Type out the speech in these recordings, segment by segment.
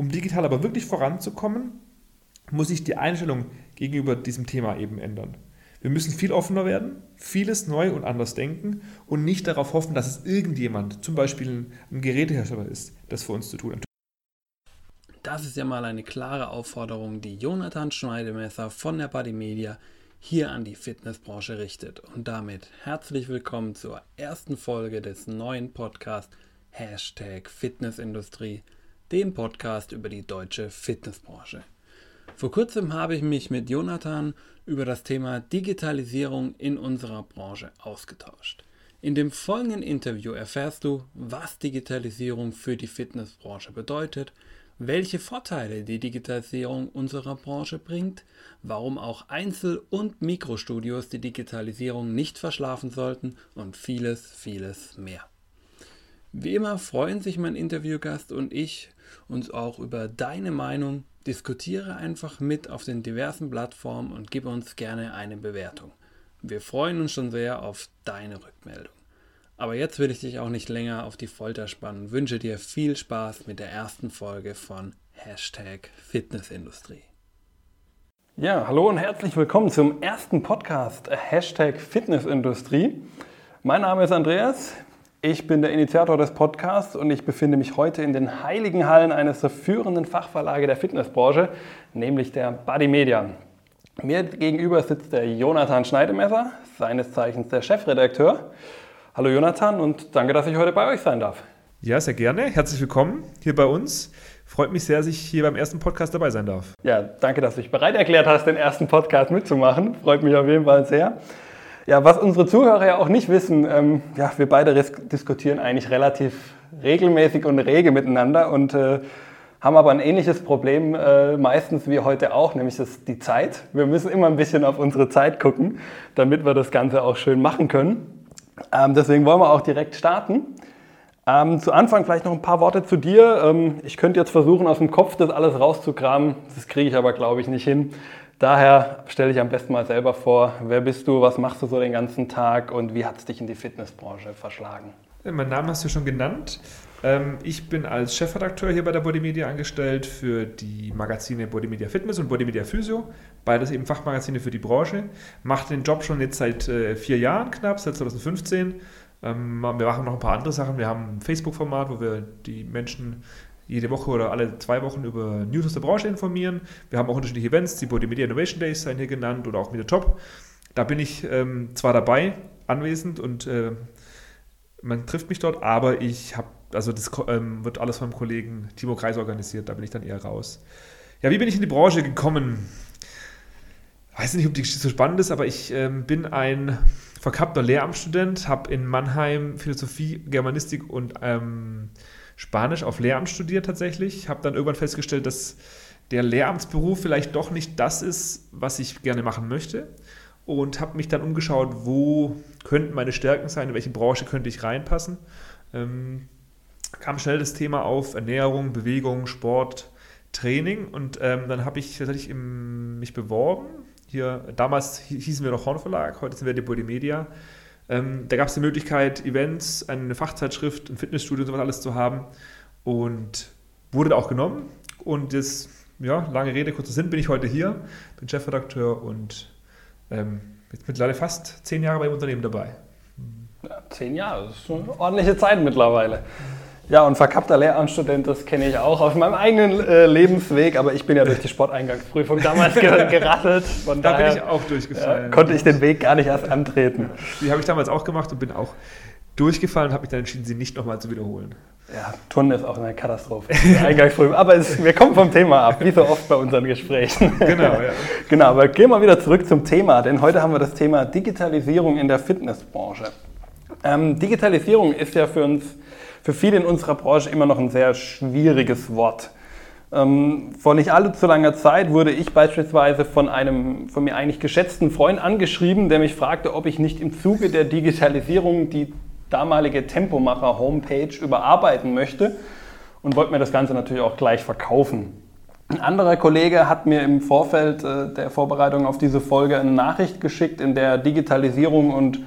Um digital aber wirklich voranzukommen, muss sich die Einstellung gegenüber diesem Thema eben ändern. Wir müssen viel offener werden, vieles neu und anders denken und nicht darauf hoffen, dass es irgendjemand, zum Beispiel ein Gerätehersteller ist, das für uns zu tun. Das ist ja mal eine klare Aufforderung, die Jonathan Schneidemesser von der Body Media hier an die Fitnessbranche richtet. Und damit herzlich willkommen zur ersten Folge des neuen Podcasts Hashtag Fitnessindustrie, dem Podcast über die deutsche Fitnessbranche. Vor kurzem habe ich mich mit Jonathan über das Thema Digitalisierung in unserer Branche ausgetauscht. In dem folgenden Interview erfährst du, was Digitalisierung für die Fitnessbranche bedeutet, welche Vorteile die Digitalisierung unserer Branche bringt, warum auch Einzel- und Mikrostudios die Digitalisierung nicht verschlafen sollten und vieles, vieles mehr. Wie immer freuen sich mein Interviewgast und ich uns auch über deine Meinung Diskutiere einfach mit auf den diversen Plattformen und gib uns gerne eine Bewertung. Wir freuen uns schon sehr auf deine Rückmeldung. Aber jetzt will ich dich auch nicht länger auf die Folter spannen. Wünsche dir viel Spaß mit der ersten Folge von Hashtag Fitnessindustrie. Ja, hallo und herzlich willkommen zum ersten Podcast Hashtag Fitnessindustrie. Mein Name ist Andreas. Ich bin der Initiator des Podcasts und ich befinde mich heute in den heiligen Hallen eines der führenden Fachverlage der Fitnessbranche, nämlich der Body Media. Mir gegenüber sitzt der Jonathan Schneidemesser, seines Zeichens der Chefredakteur. Hallo Jonathan und danke, dass ich heute bei euch sein darf. Ja, sehr gerne. Herzlich willkommen hier bei uns. Freut mich sehr, dass ich hier beim ersten Podcast dabei sein darf. Ja, danke, dass du dich bereit erklärt hast, den ersten Podcast mitzumachen. Freut mich auf jeden Fall sehr. Ja, was unsere Zuhörer ja auch nicht wissen, ähm, ja, wir beide diskutieren eigentlich relativ regelmäßig und rege miteinander und äh, haben aber ein ähnliches Problem äh, meistens wie heute auch, nämlich das, die Zeit. Wir müssen immer ein bisschen auf unsere Zeit gucken, damit wir das Ganze auch schön machen können. Ähm, deswegen wollen wir auch direkt starten. Ähm, zu Anfang vielleicht noch ein paar Worte zu dir. Ähm, ich könnte jetzt versuchen, aus dem Kopf das alles rauszukramen. Das kriege ich aber, glaube ich, nicht hin. Daher stelle ich am besten mal selber vor, wer bist du, was machst du so den ganzen Tag und wie hat es dich in die Fitnessbranche verschlagen? Mein Name hast du schon genannt. Ähm, ich bin als Chefredakteur hier bei der Body Media angestellt für die Magazine Body Media Fitness und Body Media Physio, beides eben Fachmagazine für die Branche. Mache den Job schon jetzt seit äh, vier Jahren knapp, seit 2015. Ähm, wir machen noch ein paar andere Sachen. Wir haben ein Facebook-Format, wo wir die Menschen jede Woche oder alle zwei Wochen über News aus der Branche informieren. Wir haben auch unterschiedliche Events, die Body Media Innovation Days seien hier genannt oder auch der Top. Da bin ich ähm, zwar dabei, anwesend und äh, man trifft mich dort, aber ich habe, also das ähm, wird alles von meinem Kollegen Timo Kreis organisiert, da bin ich dann eher raus. Ja, wie bin ich in die Branche gekommen? Weiß nicht, ob die Geschichte so spannend ist, aber ich ähm, bin ein verkappter Lehramtsstudent, habe in Mannheim Philosophie, Germanistik und ähm, Spanisch auf Lehramt studiert tatsächlich. Habe dann irgendwann festgestellt, dass der Lehramtsberuf vielleicht doch nicht das ist, was ich gerne machen möchte. Und habe mich dann umgeschaut, wo könnten meine Stärken sein, in welche Branche könnte ich reinpassen. Ähm, kam schnell das Thema auf Ernährung, Bewegung, Sport, Training. Und ähm, dann habe ich tatsächlich im, mich beworben. Hier, damals hießen wir noch Horn Verlag, heute sind wir die Media. Ähm, da gab es die Möglichkeit, Events, eine Fachzeitschrift, ein Fitnessstudio und sowas alles zu haben. Und wurde auch genommen. Und jetzt, ja, lange Rede, kurzer Sinn, bin ich heute hier, bin Chefredakteur und ähm, jetzt mittlerweile fast zehn Jahre beim Unternehmen dabei. Ja, zehn Jahre, das ist eine ordentliche Zeit mittlerweile. Ja, und verkappter Lehramtsstudent, das kenne ich auch aus meinem eigenen äh, Lebensweg, aber ich bin ja durch die Sporteingangsprüfung damals ge gerattelt. Von da daher, bin ich auch durchgefallen. Ja, konnte ich den Weg gar nicht erst antreten. Die habe ich damals auch gemacht und bin auch durchgefallen und habe mich dann entschieden, sie nicht nochmal zu wiederholen. Ja, Turnen ist auch eine Katastrophe. Eingangsprüfung. Aber es, wir kommen vom Thema ab, wie so oft bei unseren Gesprächen. Genau, ja. Genau, aber gehen wir wieder zurück zum Thema, denn heute haben wir das Thema Digitalisierung in der Fitnessbranche. Ähm, Digitalisierung ist ja für uns für viele in unserer Branche immer noch ein sehr schwieriges Wort. Ähm, vor nicht allzu langer Zeit wurde ich beispielsweise von einem von mir eigentlich geschätzten Freund angeschrieben, der mich fragte, ob ich nicht im Zuge der Digitalisierung die damalige Tempomacher-Homepage überarbeiten möchte und wollte mir das Ganze natürlich auch gleich verkaufen. Ein anderer Kollege hat mir im Vorfeld äh, der Vorbereitung auf diese Folge eine Nachricht geschickt, in der Digitalisierung und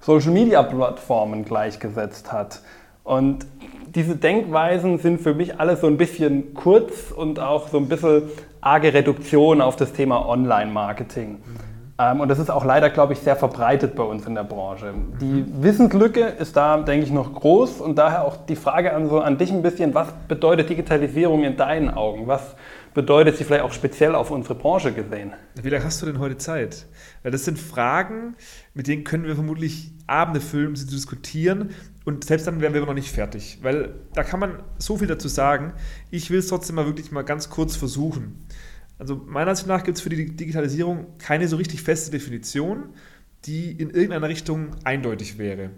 Social-Media-Plattformen gleichgesetzt hat. Und diese Denkweisen sind für mich alle so ein bisschen kurz und auch so ein bisschen arge Reduktion auf das Thema Online-Marketing. Mhm. Und das ist auch leider, glaube ich, sehr verbreitet bei uns in der Branche. Die mhm. Wissenslücke ist da, denke ich, noch groß und daher auch die Frage an, so an dich ein bisschen, was bedeutet Digitalisierung in deinen Augen? Was bedeutet sie vielleicht auch speziell auf unsere Branche gesehen? Wie lange hast du denn heute Zeit? Weil das sind Fragen, mit denen können wir vermutlich Abende füllen, um sie zu diskutieren. Und selbst dann wären wir noch nicht fertig, weil da kann man so viel dazu sagen. Ich will es trotzdem mal wirklich mal ganz kurz versuchen. Also meiner Ansicht nach gibt es für die Digitalisierung keine so richtig feste Definition, die in irgendeiner Richtung eindeutig wäre.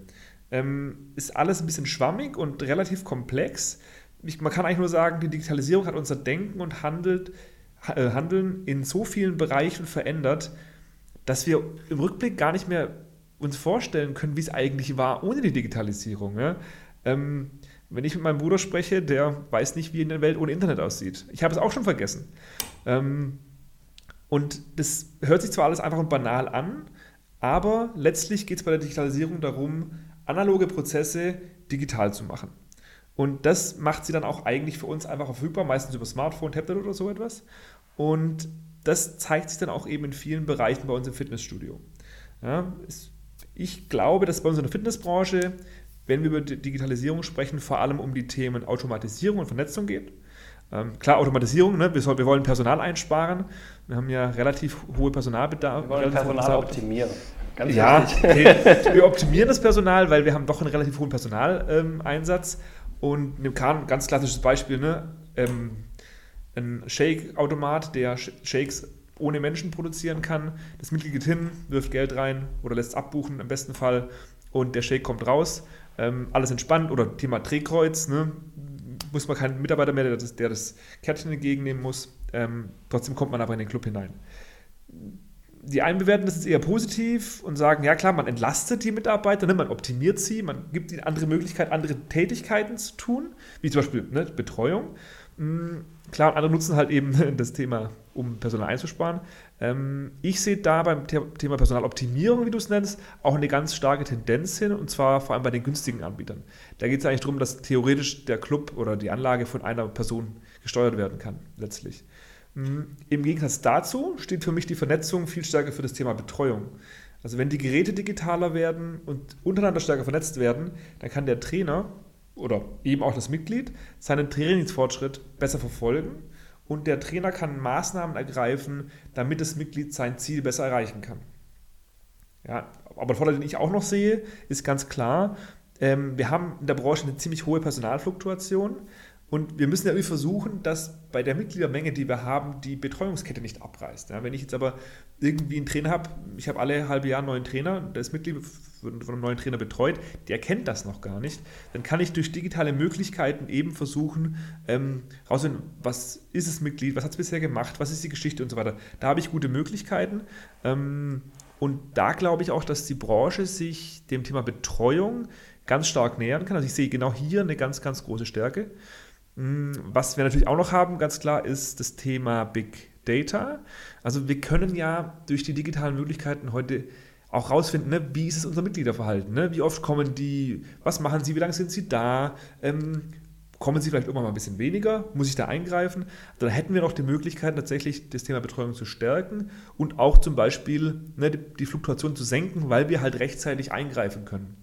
Ähm, ist alles ein bisschen schwammig und relativ komplex. Ich, man kann eigentlich nur sagen, die Digitalisierung hat unser Denken und handelt, äh, Handeln in so vielen Bereichen verändert, dass wir im Rückblick gar nicht mehr uns vorstellen können, wie es eigentlich war ohne die Digitalisierung. Ja? Ähm, wenn ich mit meinem Bruder spreche, der weiß nicht, wie in der Welt ohne Internet aussieht. Ich habe es auch schon vergessen. Ähm, und das hört sich zwar alles einfach und banal an, aber letztlich geht es bei der Digitalisierung darum, analoge Prozesse digital zu machen. Und das macht sie dann auch eigentlich für uns einfach verfügbar, meistens über Smartphone, Tablet oder so etwas. Und das zeigt sich dann auch eben in vielen Bereichen bei uns im Fitnessstudio. Ja, ich glaube, dass bei uns in der Fitnessbranche, wenn wir über Digitalisierung sprechen, vor allem um die Themen Automatisierung und Vernetzung geht. Ähm, klar, Automatisierung, ne? wir, soll, wir, wollen Personal einsparen. Wir haben ja relativ hohe Personalbedarf. Wir wollen Personal optimieren. Ganz ja, okay. wir optimieren das Personal, weil wir haben doch einen relativ hohen Personaleinsatz. Ähm, und ein ganz klassisches Beispiel, ne? Ähm, ein Shake-Automat, der Shakes ohne Menschen produzieren kann. Das Mitglied geht hin, wirft Geld rein oder lässt es abbuchen im besten Fall und der Shake kommt raus. Ähm, alles entspannt oder Thema Drehkreuz, ne? muss man keinen Mitarbeiter mehr, der das, der das Kärtchen entgegennehmen muss. Ähm, trotzdem kommt man aber in den Club hinein. Die einen bewerten das jetzt eher positiv und sagen, ja klar, man entlastet die Mitarbeiter, ne, man optimiert sie, man gibt ihnen andere Möglichkeiten, andere Tätigkeiten zu tun, wie zum Beispiel ne, Betreuung. Mhm, klar, andere nutzen halt eben das Thema, um Personal einzusparen. Ähm, ich sehe da beim Thema Personaloptimierung, wie du es nennst, auch eine ganz starke Tendenz hin, und zwar vor allem bei den günstigen Anbietern. Da geht es eigentlich darum, dass theoretisch der Club oder die Anlage von einer Person gesteuert werden kann, letztlich. Mhm, Im Gegensatz dazu steht für mich die Vernetzung viel stärker für das Thema Betreuung. Also wenn die Geräte digitaler werden und untereinander stärker vernetzt werden, dann kann der Trainer oder eben auch das Mitglied seinen Trainingsfortschritt besser verfolgen und der Trainer kann Maßnahmen ergreifen, damit das Mitglied sein Ziel besser erreichen kann. Ja, aber der Vorteil, den ich auch noch sehe, ist ganz klar, ähm, wir haben in der Branche eine ziemlich hohe Personalfluktuation. Und wir müssen ja irgendwie versuchen, dass bei der Mitgliedermenge, die wir haben, die Betreuungskette nicht abreißt. Ja, wenn ich jetzt aber irgendwie einen Trainer habe, ich habe alle halbe Jahr einen neuen Trainer, der ist Mitglied von einem neuen Trainer betreut, der kennt das noch gar nicht, dann kann ich durch digitale Möglichkeiten eben versuchen, ähm, rauszufinden, was ist das Mitglied, was hat es bisher gemacht, was ist die Geschichte und so weiter. Da habe ich gute Möglichkeiten. Ähm, und da glaube ich auch, dass die Branche sich dem Thema Betreuung ganz stark nähern kann. Also ich sehe genau hier eine ganz, ganz große Stärke. Hm, was wir natürlich auch noch haben, ganz klar, ist das Thema Big Data. Also wir können ja durch die digitalen Möglichkeiten heute auch rausfinden, ne, wie ist es unser Mitgliederverhalten, ne? wie oft kommen die, was machen sie, wie lange sind sie da, ähm, kommen sie vielleicht irgendwann mal ein bisschen weniger, muss ich da eingreifen, dann hätten wir noch die Möglichkeit tatsächlich das Thema Betreuung zu stärken und auch zum Beispiel ne, die, die Fluktuation zu senken, weil wir halt rechtzeitig eingreifen können.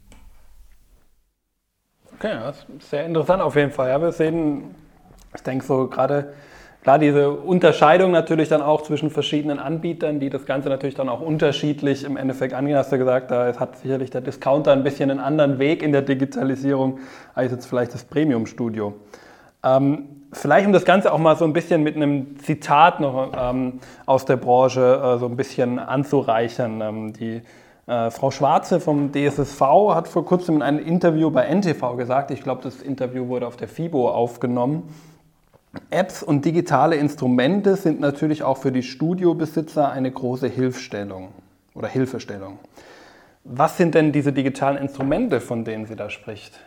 Okay, das ist sehr interessant auf jeden Fall. Ja, wir sehen, ich denke so gerade, klar, diese Unterscheidung natürlich dann auch zwischen verschiedenen Anbietern, die das Ganze natürlich dann auch unterschiedlich im Endeffekt angehen. Hast du gesagt, da hat sicherlich der Discounter ein bisschen einen anderen Weg in der Digitalisierung als jetzt vielleicht das Premium-Studio. Ähm, vielleicht um das Ganze auch mal so ein bisschen mit einem Zitat noch ähm, aus der Branche äh, so ein bisschen anzureichern. Ähm, die äh, Frau Schwarze vom DSSV hat vor kurzem in einem Interview bei NTV gesagt, ich glaube, das Interview wurde auf der FIBO aufgenommen, Apps und digitale Instrumente sind natürlich auch für die Studiobesitzer eine große Hilfstellung oder Hilfestellung. Was sind denn diese digitalen Instrumente, von denen sie da spricht?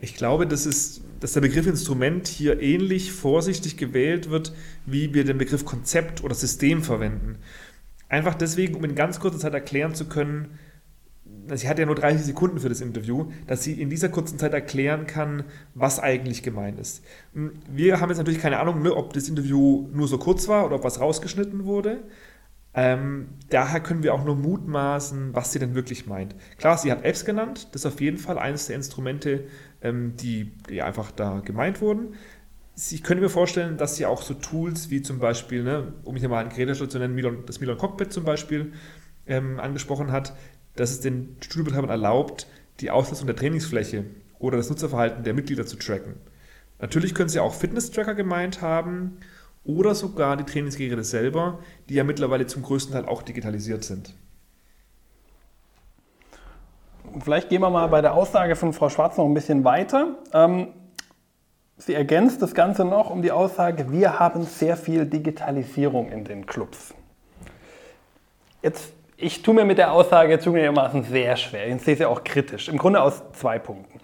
Ich glaube, dass, es, dass der Begriff Instrument hier ähnlich vorsichtig gewählt wird, wie wir den Begriff Konzept oder System verwenden. Einfach deswegen, um in ganz kurzer Zeit erklären zu können, sie hat ja nur 30 Sekunden für das Interview, dass sie in dieser kurzen Zeit erklären kann, was eigentlich gemeint ist. Hm, wir haben jetzt natürlich keine Ahnung, ne, ob das Interview nur so kurz war oder ob was rausgeschnitten wurde. Ähm, daher können wir auch nur mutmaßen, was sie denn wirklich meint. Klar, sie hat Apps genannt, das ist auf jeden Fall eines der Instrumente, ähm, die, die einfach da gemeint wurden. Ich könnte mir vorstellen, dass sie auch so Tools wie zum Beispiel, ne, um hier mal einen Gerätehersteller zu nennen, Milon, das Milon Cockpit zum Beispiel ähm, angesprochen hat, dass es den Studiobetreibern erlaubt, die Auslastung der Trainingsfläche oder das Nutzerverhalten der Mitglieder zu tracken. Natürlich können sie auch Fitness-Tracker gemeint haben oder sogar die Trainingsgeräte selber, die ja mittlerweile zum größten Teil auch digitalisiert sind. Vielleicht gehen wir mal bei der Aussage von Frau Schwarz noch ein bisschen weiter. Ähm, sie ergänzt das Ganze noch um die Aussage, wir haben sehr viel Digitalisierung in den Clubs. Jetzt, ich tue mir mit der Aussage zugegebenermaßen sehr schwer. Ich sehe sie auch kritisch. Im Grunde aus zwei Punkten.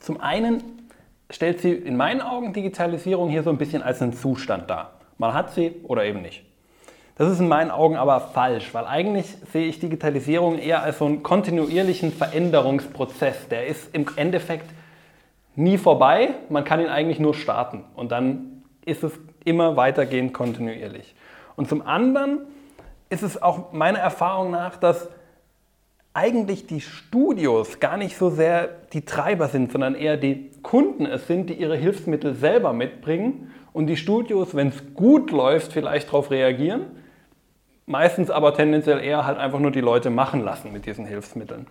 Zum einen stellt sie in meinen Augen Digitalisierung hier so ein bisschen als einen Zustand dar. Man hat sie oder eben nicht. Das ist in meinen Augen aber falsch, weil eigentlich sehe ich Digitalisierung eher als so einen kontinuierlichen Veränderungsprozess. Der ist im Endeffekt nie vorbei, man kann ihn eigentlich nur starten und dann ist es immer weitergehend kontinuierlich. Und zum anderen ist es auch meiner Erfahrung nach, dass eigentlich die Studios gar nicht so sehr die Treiber sind, sondern eher die Kunden es sind, die ihre Hilfsmittel selber mitbringen und die Studios, wenn es gut läuft, vielleicht darauf reagieren, meistens aber tendenziell eher halt einfach nur die Leute machen lassen mit diesen Hilfsmitteln.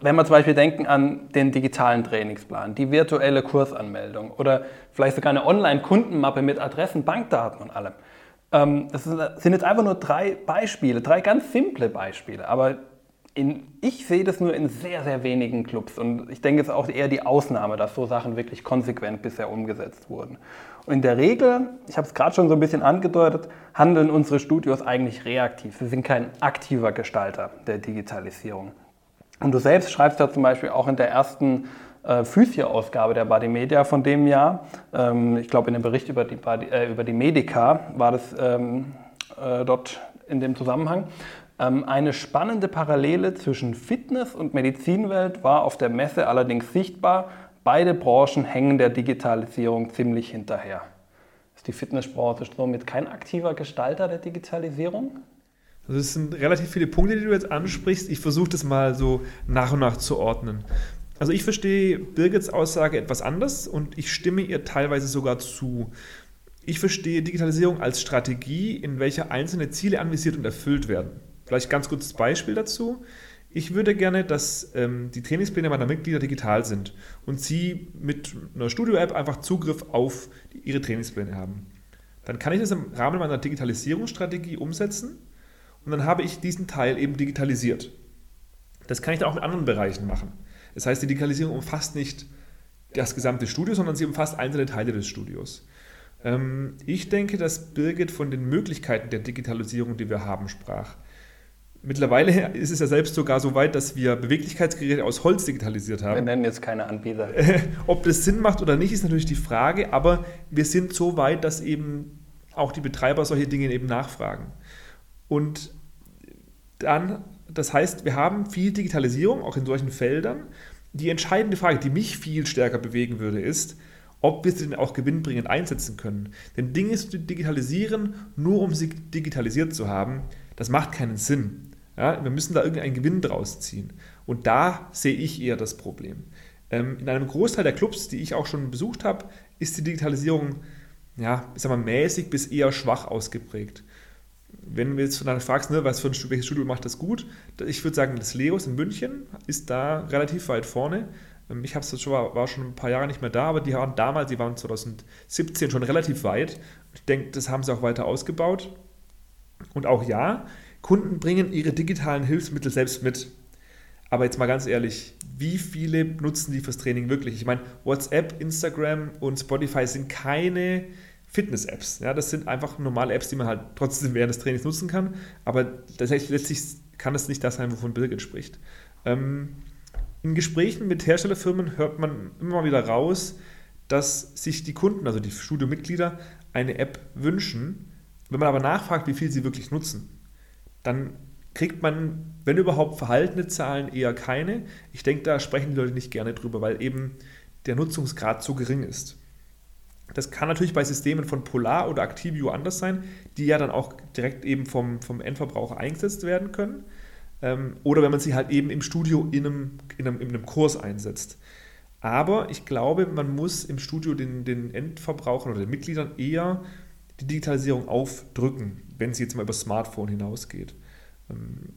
Wenn wir zum Beispiel denken an den digitalen Trainingsplan, die virtuelle Kursanmeldung oder vielleicht sogar eine Online-Kundenmappe mit Adressen, Bankdaten und allem. Ähm, das sind jetzt einfach nur drei Beispiele, drei ganz simple Beispiele, aber in, ich sehe das nur in sehr, sehr wenigen Clubs und ich denke, es ist auch eher die Ausnahme, dass so Sachen wirklich konsequent bisher umgesetzt wurden. Und in der Regel, ich habe es gerade schon so ein bisschen angedeutet, handeln unsere Studios eigentlich reaktiv. Sie sind kein aktiver Gestalter der Digitalisierung. Und du selbst schreibst ja zum Beispiel auch in der ersten äh, Physio-Ausgabe der Body Media von dem Jahr, ähm, ich glaube in dem Bericht über die, Body, äh, über die Medica war das ähm, äh, dort in dem Zusammenhang, ähm, eine spannende Parallele zwischen Fitness und Medizinwelt war auf der Messe allerdings sichtbar. Beide Branchen hängen der Digitalisierung ziemlich hinterher. Ist die Fitnessbranche somit kein aktiver Gestalter der Digitalisierung? Also es sind relativ viele Punkte, die du jetzt ansprichst. Ich versuche das mal so nach und nach zu ordnen. Also ich verstehe Birgits Aussage etwas anders und ich stimme ihr teilweise sogar zu. Ich verstehe Digitalisierung als Strategie, in welcher einzelne Ziele anvisiert und erfüllt werden. Vielleicht ganz kurzes Beispiel dazu. Ich würde gerne, dass ähm, die Trainingspläne meiner Mitglieder digital sind und sie mit einer Studio-App einfach Zugriff auf ihre Trainingspläne haben. Dann kann ich das im Rahmen meiner Digitalisierungsstrategie umsetzen und dann habe ich diesen Teil eben digitalisiert. Das kann ich dann auch in anderen Bereichen machen. Das heißt, die Digitalisierung umfasst nicht das gesamte Studio, sondern sie umfasst einzelne Teile des Studios. Ähm, ich denke, dass Birgit von den Möglichkeiten der Digitalisierung, die wir haben, sprach. Mittlerweile ist es ja selbst sogar so weit, dass wir Beweglichkeitsgeräte aus Holz digitalisiert haben. Wir nennen jetzt keine Anbieter. Ob das Sinn macht oder nicht, ist natürlich die Frage, aber wir sind so weit, dass eben auch die Betreiber solche Dinge eben nachfragen. Und dann, das heißt, wir haben viel Digitalisierung, auch in solchen Feldern. Die entscheidende Frage, die mich viel stärker bewegen würde, ist, ob wir sie denn auch gewinnbringend einsetzen können. Denn Dinge zu digitalisieren, nur um sie digitalisiert zu haben, das macht keinen Sinn. Ja, wir müssen da irgendeinen Gewinn draus ziehen. Und da sehe ich eher das Problem. Ähm, in einem Großteil der Clubs, die ich auch schon besucht habe, ist die Digitalisierung ja, ich sag mal, mäßig bis eher schwach ausgeprägt. Wenn du jetzt deiner fragst, ne, was für ein welches Studio macht das gut, ich würde sagen, das Leos in München ist da relativ weit vorne. Ähm, ich hab's schon, war schon ein paar Jahre nicht mehr da, aber die waren damals, die waren 2017 schon relativ weit. Ich denke, das haben sie auch weiter ausgebaut. Und auch ja, Kunden bringen ihre digitalen Hilfsmittel selbst mit. Aber jetzt mal ganz ehrlich, wie viele nutzen die fürs Training wirklich? Ich meine, WhatsApp, Instagram und Spotify sind keine Fitness-Apps. Ja, das sind einfach normale Apps, die man halt trotzdem während des Trainings nutzen kann. Aber letztlich kann das nicht das sein, wovon Birgit spricht. Ähm, in Gesprächen mit Herstellerfirmen hört man immer mal wieder raus, dass sich die Kunden, also die Studiomitglieder, eine App wünschen. Wenn man aber nachfragt, wie viel sie wirklich nutzen, dann kriegt man, wenn überhaupt, verhaltene Zahlen eher keine. Ich denke, da sprechen die Leute nicht gerne drüber, weil eben der Nutzungsgrad zu gering ist. Das kann natürlich bei Systemen von Polar oder Activio anders sein, die ja dann auch direkt eben vom, vom Endverbraucher eingesetzt werden können. Ähm, oder wenn man sie halt eben im Studio in einem, in einem, in einem Kurs einsetzt. Aber ich glaube, man muss im Studio den, den Endverbrauchern oder den Mitgliedern eher die Digitalisierung aufdrücken, wenn sie jetzt mal über Smartphone hinausgeht. Ähm,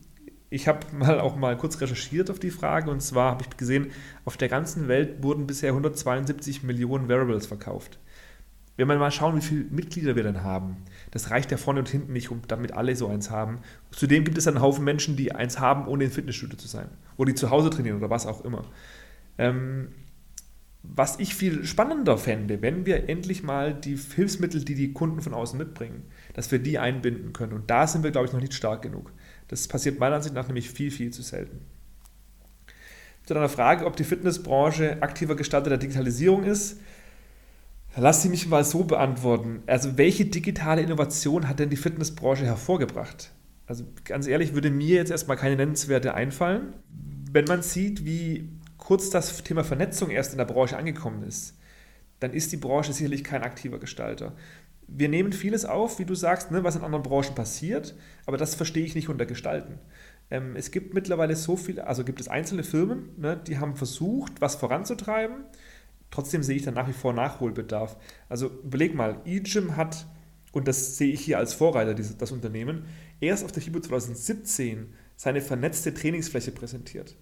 ich habe mal auch mal kurz recherchiert auf die Frage und zwar habe ich gesehen, auf der ganzen Welt wurden bisher 172 Millionen Wearables verkauft. Wenn wir mal schauen, wie viele Mitglieder wir denn haben, das reicht ja vorne und hinten nicht, um damit alle so eins haben. Zudem gibt es einen Haufen Menschen, die eins haben, ohne in Fitnessstudio zu sein. Oder die zu Hause trainieren oder was auch immer. Ähm, was ich viel spannender fände, wenn wir endlich mal die Hilfsmittel, die die Kunden von außen mitbringen, dass wir die einbinden können. Und da sind wir, glaube ich, noch nicht stark genug. Das passiert meiner Ansicht nach nämlich viel, viel zu selten. Zu deiner Frage, ob die Fitnessbranche aktiver Gestalter der Digitalisierung ist, Lass sie mich mal so beantworten. Also, welche digitale Innovation hat denn die Fitnessbranche hervorgebracht? Also, ganz ehrlich, würde mir jetzt erstmal keine nennenswerte einfallen. Wenn man sieht, wie kurz das Thema Vernetzung erst in der Branche angekommen ist, dann ist die Branche sicherlich kein aktiver Gestalter. Wir nehmen vieles auf, wie du sagst, ne, was in anderen Branchen passiert, aber das verstehe ich nicht unter Gestalten. Ähm, es gibt mittlerweile so viele, also gibt es einzelne Firmen, ne, die haben versucht, was voranzutreiben Trotzdem sehe ich da nach wie vor Nachholbedarf. Also überleg mal, eGym hat, und das sehe ich hier als Vorreiter, dieses, das Unternehmen, erst auf der FIBO 2017 seine vernetzte Trainingsfläche präsentiert.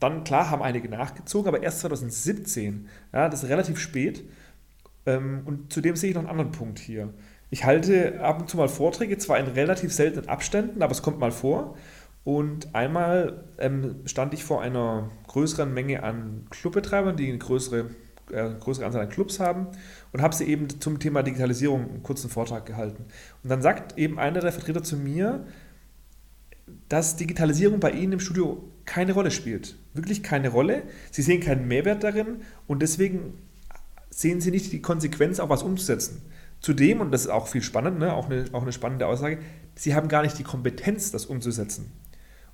dann, klar, haben einige nachgezogen, aber erst 2017. Ja, das ist relativ spät. Ähm, und zudem sehe ich noch einen anderen Punkt hier. Ich halte ab und zu mal Vorträge, zwar in relativ seltenen Abständen, aber es kommt mal vor. Und einmal ähm, stand ich vor einer größeren Menge an Clubbetreibern, die eine größere, äh, größere Anzahl an Clubs haben und habe sie eben zum Thema Digitalisierung einen kurzen Vortrag gehalten. Und dann sagt eben einer der Vertreter zu mir, dass Digitalisierung bei Ihnen im Studio keine Rolle spielt. Wirklich keine Rolle. Sie sehen keinen Mehrwert darin und deswegen sehen Sie nicht die Konsequenz, auch was umzusetzen. Zudem, und das ist auch viel spannend, ne, auch, eine, auch eine spannende Aussage, Sie haben gar nicht die Kompetenz, das umzusetzen.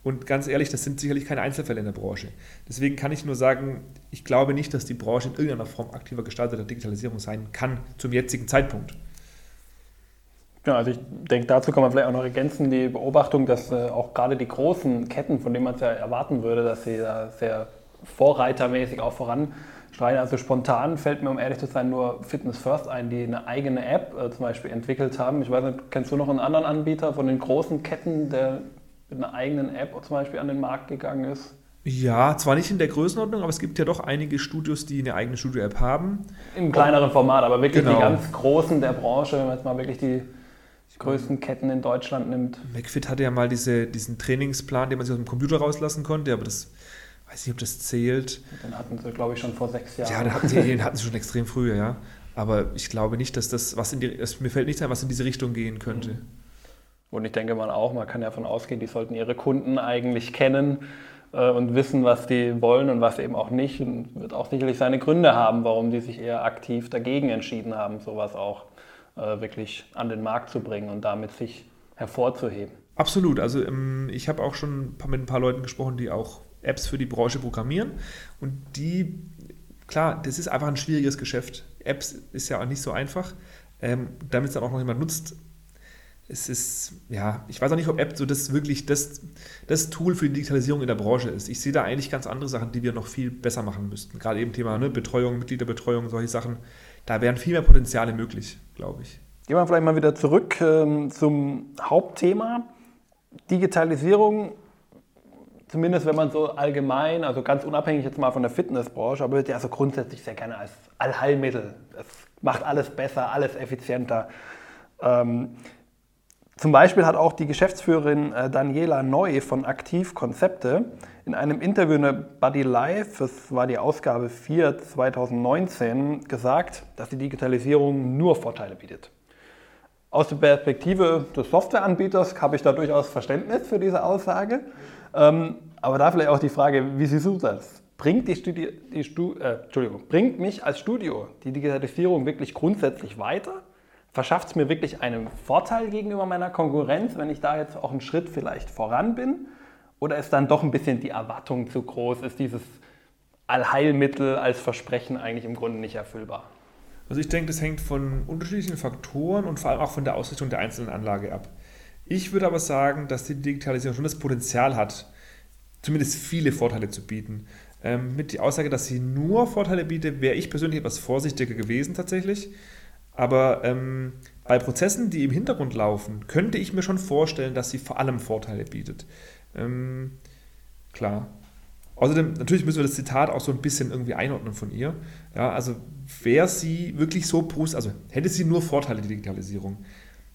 Und ganz ehrlich, das sind sicherlich keine Einzelfälle in der Branche. Deswegen kann ich nur sagen, ich glaube nicht, dass die Branche in irgendeiner Form aktiver Gestalter der Digitalisierung sein kann zum jetzigen Zeitpunkt. Ja, also ich denke, dazu kann man vielleicht auch noch ergänzen, die Beobachtung, dass äh, auch gerade die großen Ketten, von denen man es ja erwarten würde, dass sie da sehr vorreitermäßig auch voranstreiten. Also spontan fällt mir, um ehrlich zu sein, nur Fitness First ein, die eine eigene App äh, zum Beispiel entwickelt haben. Ich weiß nicht, kennst du noch einen anderen Anbieter von den großen Ketten, der mit einer eigenen App zum Beispiel an den Markt gegangen ist? Ja, zwar nicht in der Größenordnung, aber es gibt ja doch einige Studios, die eine eigene Studio-App haben. Im kleineren Format, aber wirklich genau. die ganz großen der Branche, wenn man jetzt mal wirklich die größten Ketten in Deutschland nimmt. McFit hatte ja mal diese, diesen Trainingsplan, den man sich aus dem Computer rauslassen konnte, aber das weiß nicht, ob das zählt. Den hatten sie, glaube ich, schon vor sechs Jahren. Ja, den hatten sie, den hatten sie schon extrem früher, ja. Aber ich glaube nicht, dass das, was in die, es, mir fällt nichts ein, was in diese Richtung gehen könnte. Mhm. Und ich denke mal auch, man kann davon ausgehen, die sollten ihre Kunden eigentlich kennen äh, und wissen, was die wollen und was eben auch nicht. Und wird auch sicherlich seine Gründe haben, warum die sich eher aktiv dagegen entschieden haben, sowas auch äh, wirklich an den Markt zu bringen und damit sich hervorzuheben. Absolut. Also ähm, ich habe auch schon mit ein paar Leuten gesprochen, die auch Apps für die Branche programmieren. Und die, klar, das ist einfach ein schwieriges Geschäft. Apps ist ja auch nicht so einfach. Ähm, damit es dann auch noch jemand nutzt, es ist, ja, ich weiß auch nicht, ob App so das wirklich das, das Tool für die Digitalisierung in der Branche ist. Ich sehe da eigentlich ganz andere Sachen, die wir noch viel besser machen müssten. Gerade eben Thema ne, Betreuung, Mitgliederbetreuung, solche Sachen. Da wären viel mehr Potenziale möglich, glaube ich. Gehen wir vielleicht mal wieder zurück ähm, zum Hauptthema. Digitalisierung, zumindest wenn man so allgemein, also ganz unabhängig jetzt mal von der Fitnessbranche, aber wird ja also grundsätzlich sehr gerne als Allheilmittel. Es macht alles besser, alles effizienter. Ähm, zum Beispiel hat auch die Geschäftsführerin äh, Daniela Neu von Aktiv Konzepte in einem Interview in Buddy Live, das war die Ausgabe 4 2019, gesagt, dass die Digitalisierung nur Vorteile bietet. Aus der Perspektive des Softwareanbieters habe ich da durchaus Verständnis für diese Aussage. Ähm, aber da vielleicht auch die Frage, wie siehst du das? Bringt, die Studi die Stu äh, bringt mich als Studio die Digitalisierung wirklich grundsätzlich weiter? Verschafft es mir wirklich einen Vorteil gegenüber meiner Konkurrenz, wenn ich da jetzt auch einen Schritt vielleicht voran bin? Oder ist dann doch ein bisschen die Erwartung zu groß? Ist dieses Allheilmittel als Versprechen eigentlich im Grunde nicht erfüllbar? Also ich denke, das hängt von unterschiedlichen Faktoren und vor allem auch von der Ausrichtung der einzelnen Anlage ab. Ich würde aber sagen, dass die Digitalisierung schon das Potenzial hat, zumindest viele Vorteile zu bieten. Ähm, mit der Aussage, dass sie nur Vorteile bietet, wäre ich persönlich etwas vorsichtiger gewesen tatsächlich. Aber ähm, bei Prozessen, die im Hintergrund laufen, könnte ich mir schon vorstellen, dass sie vor allem Vorteile bietet. Ähm, klar. Außerdem, natürlich müssen wir das Zitat auch so ein bisschen irgendwie einordnen von ihr. Ja, also wäre sie wirklich so positiv, also hätte sie nur Vorteile, die Digitalisierung,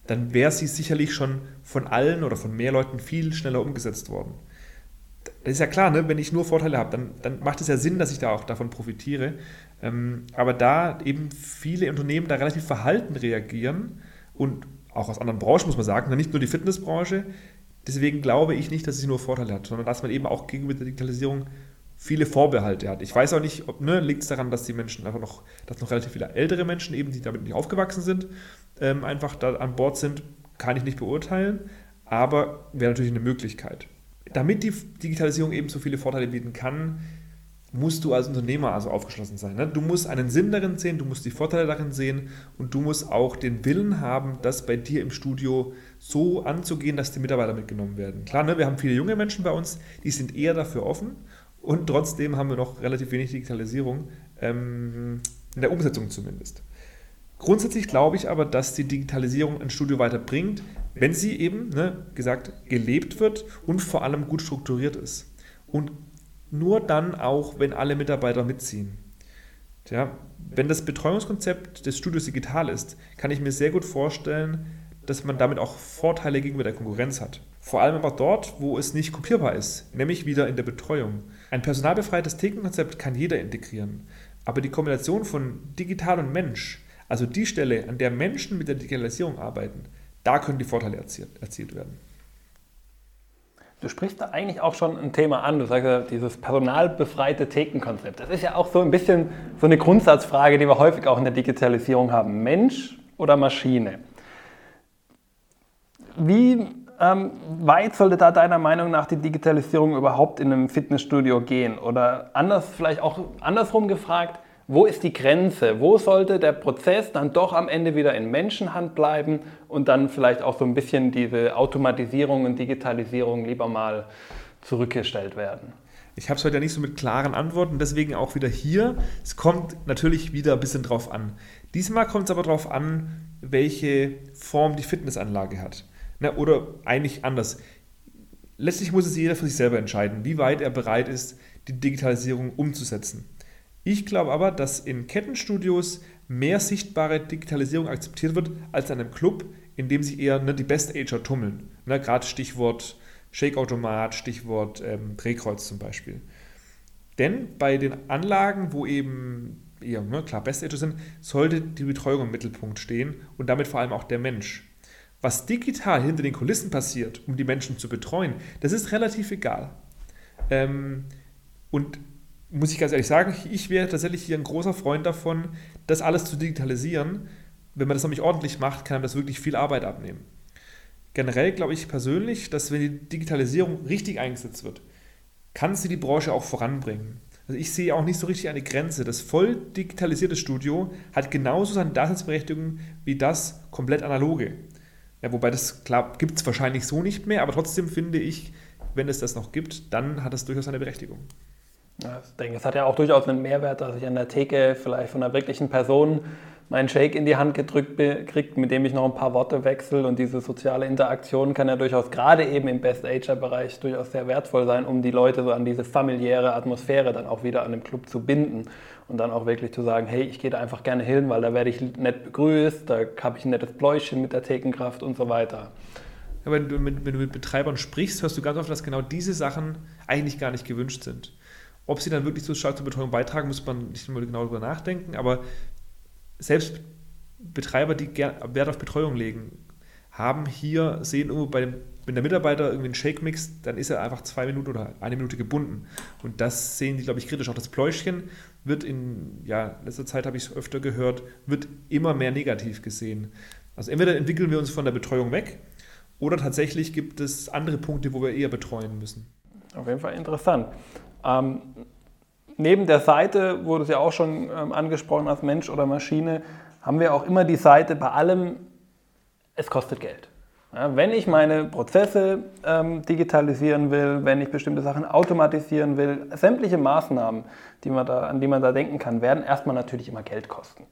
dann wäre sie sicherlich schon von allen oder von mehr Leuten viel schneller umgesetzt worden. Das ist ja klar, ne? wenn ich nur Vorteile habe, dann, dann macht es ja Sinn, dass ich da auch davon profitiere. Ähm, aber da eben viele Unternehmen da relativ verhalten reagieren und auch aus anderen Branchen muss man sagen, nicht nur die Fitnessbranche, Deswegen glaube ich nicht, dass sie nur Vorteile hat, sondern dass man eben auch gegenüber der Digitalisierung viele Vorbehalte hat. Ich weiß auch nicht, ob ne, liegt es daran, dass die Menschen einfach noch, dass noch relativ viele ältere Menschen eben, die damit nicht aufgewachsen sind, ähm, einfach da an Bord sind, kann ich nicht beurteilen, aber wäre natürlich eine Möglichkeit. Damit die Digitalisierung eben so viele Vorteile bieten kann, musst du als Unternehmer also aufgeschlossen sein. Ne? Du musst einen Sinn darin sehen, du musst die Vorteile darin sehen und du musst auch den Willen haben, das bei dir im Studio so anzugehen, dass die Mitarbeiter mitgenommen werden. Klar, ne, wir haben viele junge Menschen bei uns, die sind eher dafür offen und trotzdem haben wir noch relativ wenig Digitalisierung, ähm, in der Umsetzung zumindest. Grundsätzlich glaube ich aber, dass die Digitalisierung ein Studio weiterbringt, wenn sie eben, ne, gesagt, gelebt wird und vor allem gut strukturiert ist. Und nur dann auch, wenn alle Mitarbeiter mitziehen. Ja, wenn das Betreuungskonzept des Studios digital ist, kann ich mir sehr gut vorstellen, dass man damit auch Vorteile gegenüber der Konkurrenz hat. Vor allem aber dort, wo es nicht kopierbar ist, nämlich wieder in der Betreuung. Ein personalbefreites Thekenkonzept kann jeder integrieren, aber die Kombination von digital und Mensch, also die Stelle, an der Menschen mit der Digitalisierung arbeiten, da können die Vorteile erzielt, erzielt werden. Du sprichst da eigentlich auch schon ein Thema an. Du sagst ja, dieses personalbefreite Thekenkonzept. Das ist ja auch so ein bisschen so eine Grundsatzfrage, die wir häufig auch in der Digitalisierung haben. Mensch oder Maschine? Wie ähm, weit sollte da deiner Meinung nach die Digitalisierung überhaupt in einem Fitnessstudio gehen? Oder anders, vielleicht auch andersrum gefragt, wo ist die Grenze? Wo sollte der Prozess dann doch am Ende wieder in Menschenhand bleiben und dann vielleicht auch so ein bisschen diese Automatisierung und Digitalisierung lieber mal zurückgestellt werden? Ich habe es heute ja nicht so mit klaren Antworten, deswegen auch wieder hier. Es kommt natürlich wieder ein bisschen drauf an. Diesmal kommt es aber darauf an, welche Form die Fitnessanlage hat. Na, oder eigentlich anders. Letztlich muss es jeder für sich selber entscheiden, wie weit er bereit ist, die Digitalisierung umzusetzen. Ich glaube aber, dass in Kettenstudios mehr sichtbare Digitalisierung akzeptiert wird als in einem Club, in dem sich eher ne, die Best-Ager tummeln. Ne, Gerade Stichwort Shake-Automat, Stichwort ähm, Drehkreuz zum Beispiel. Denn bei den Anlagen, wo eben eher ne, klar Best-Ager sind, sollte die Betreuung im Mittelpunkt stehen und damit vor allem auch der Mensch. Was digital hinter den Kulissen passiert, um die Menschen zu betreuen, das ist relativ egal. Ähm, und muss ich ganz ehrlich sagen, ich wäre tatsächlich hier ein großer Freund davon, das alles zu digitalisieren. Wenn man das nämlich ordentlich macht, kann das wirklich viel Arbeit abnehmen. Generell glaube ich persönlich, dass wenn die Digitalisierung richtig eingesetzt wird, kann sie die Branche auch voranbringen. Also ich sehe auch nicht so richtig eine Grenze. Das voll digitalisierte Studio hat genauso seine Daseinsberechtigung wie das komplett analoge. Ja, wobei das, klar, gibt es wahrscheinlich so nicht mehr, aber trotzdem finde ich, wenn es das noch gibt, dann hat es durchaus eine Berechtigung. Ich denke, es hat ja auch durchaus einen Mehrwert, dass ich an der Theke vielleicht von einer wirklichen Person meinen Shake in die Hand gedrückt kriegt, mit dem ich noch ein paar Worte wechsle und diese soziale Interaktion kann ja durchaus gerade eben im Best-Ager-Bereich durchaus sehr wertvoll sein, um die Leute so an diese familiäre Atmosphäre dann auch wieder an dem Club zu binden und dann auch wirklich zu sagen, hey, ich gehe da einfach gerne hin, weil da werde ich nett begrüßt, da habe ich ein nettes Bläuschen mit der Thekenkraft und so weiter. Ja, wenn, du mit, wenn du mit Betreibern sprichst, hörst du ganz oft, dass genau diese Sachen eigentlich gar nicht gewünscht sind. Ob sie dann wirklich zur Betreuung beitragen, muss man nicht immer genau darüber nachdenken, aber selbst Betreiber, die Wert auf Betreuung legen, haben hier, sehen irgendwo bei dem, wenn der Mitarbeiter irgendwie einen Shake mixt, dann ist er einfach zwei Minuten oder eine Minute gebunden. Und das sehen die, glaube ich, kritisch. Auch das Pläuschchen wird in ja, letzter Zeit, habe ich es öfter gehört, wird immer mehr negativ gesehen. Also entweder entwickeln wir uns von der Betreuung weg oder tatsächlich gibt es andere Punkte, wo wir eher betreuen müssen. Auf jeden Fall interessant. Ähm, neben der Seite, du es ja auch schon ähm, angesprochen hast, Mensch oder Maschine, haben wir auch immer die Seite bei allem, es kostet Geld. Ja, wenn ich meine Prozesse ähm, digitalisieren will, wenn ich bestimmte Sachen automatisieren will, sämtliche Maßnahmen, die man da, an die man da denken kann, werden erstmal natürlich immer Geld kosten.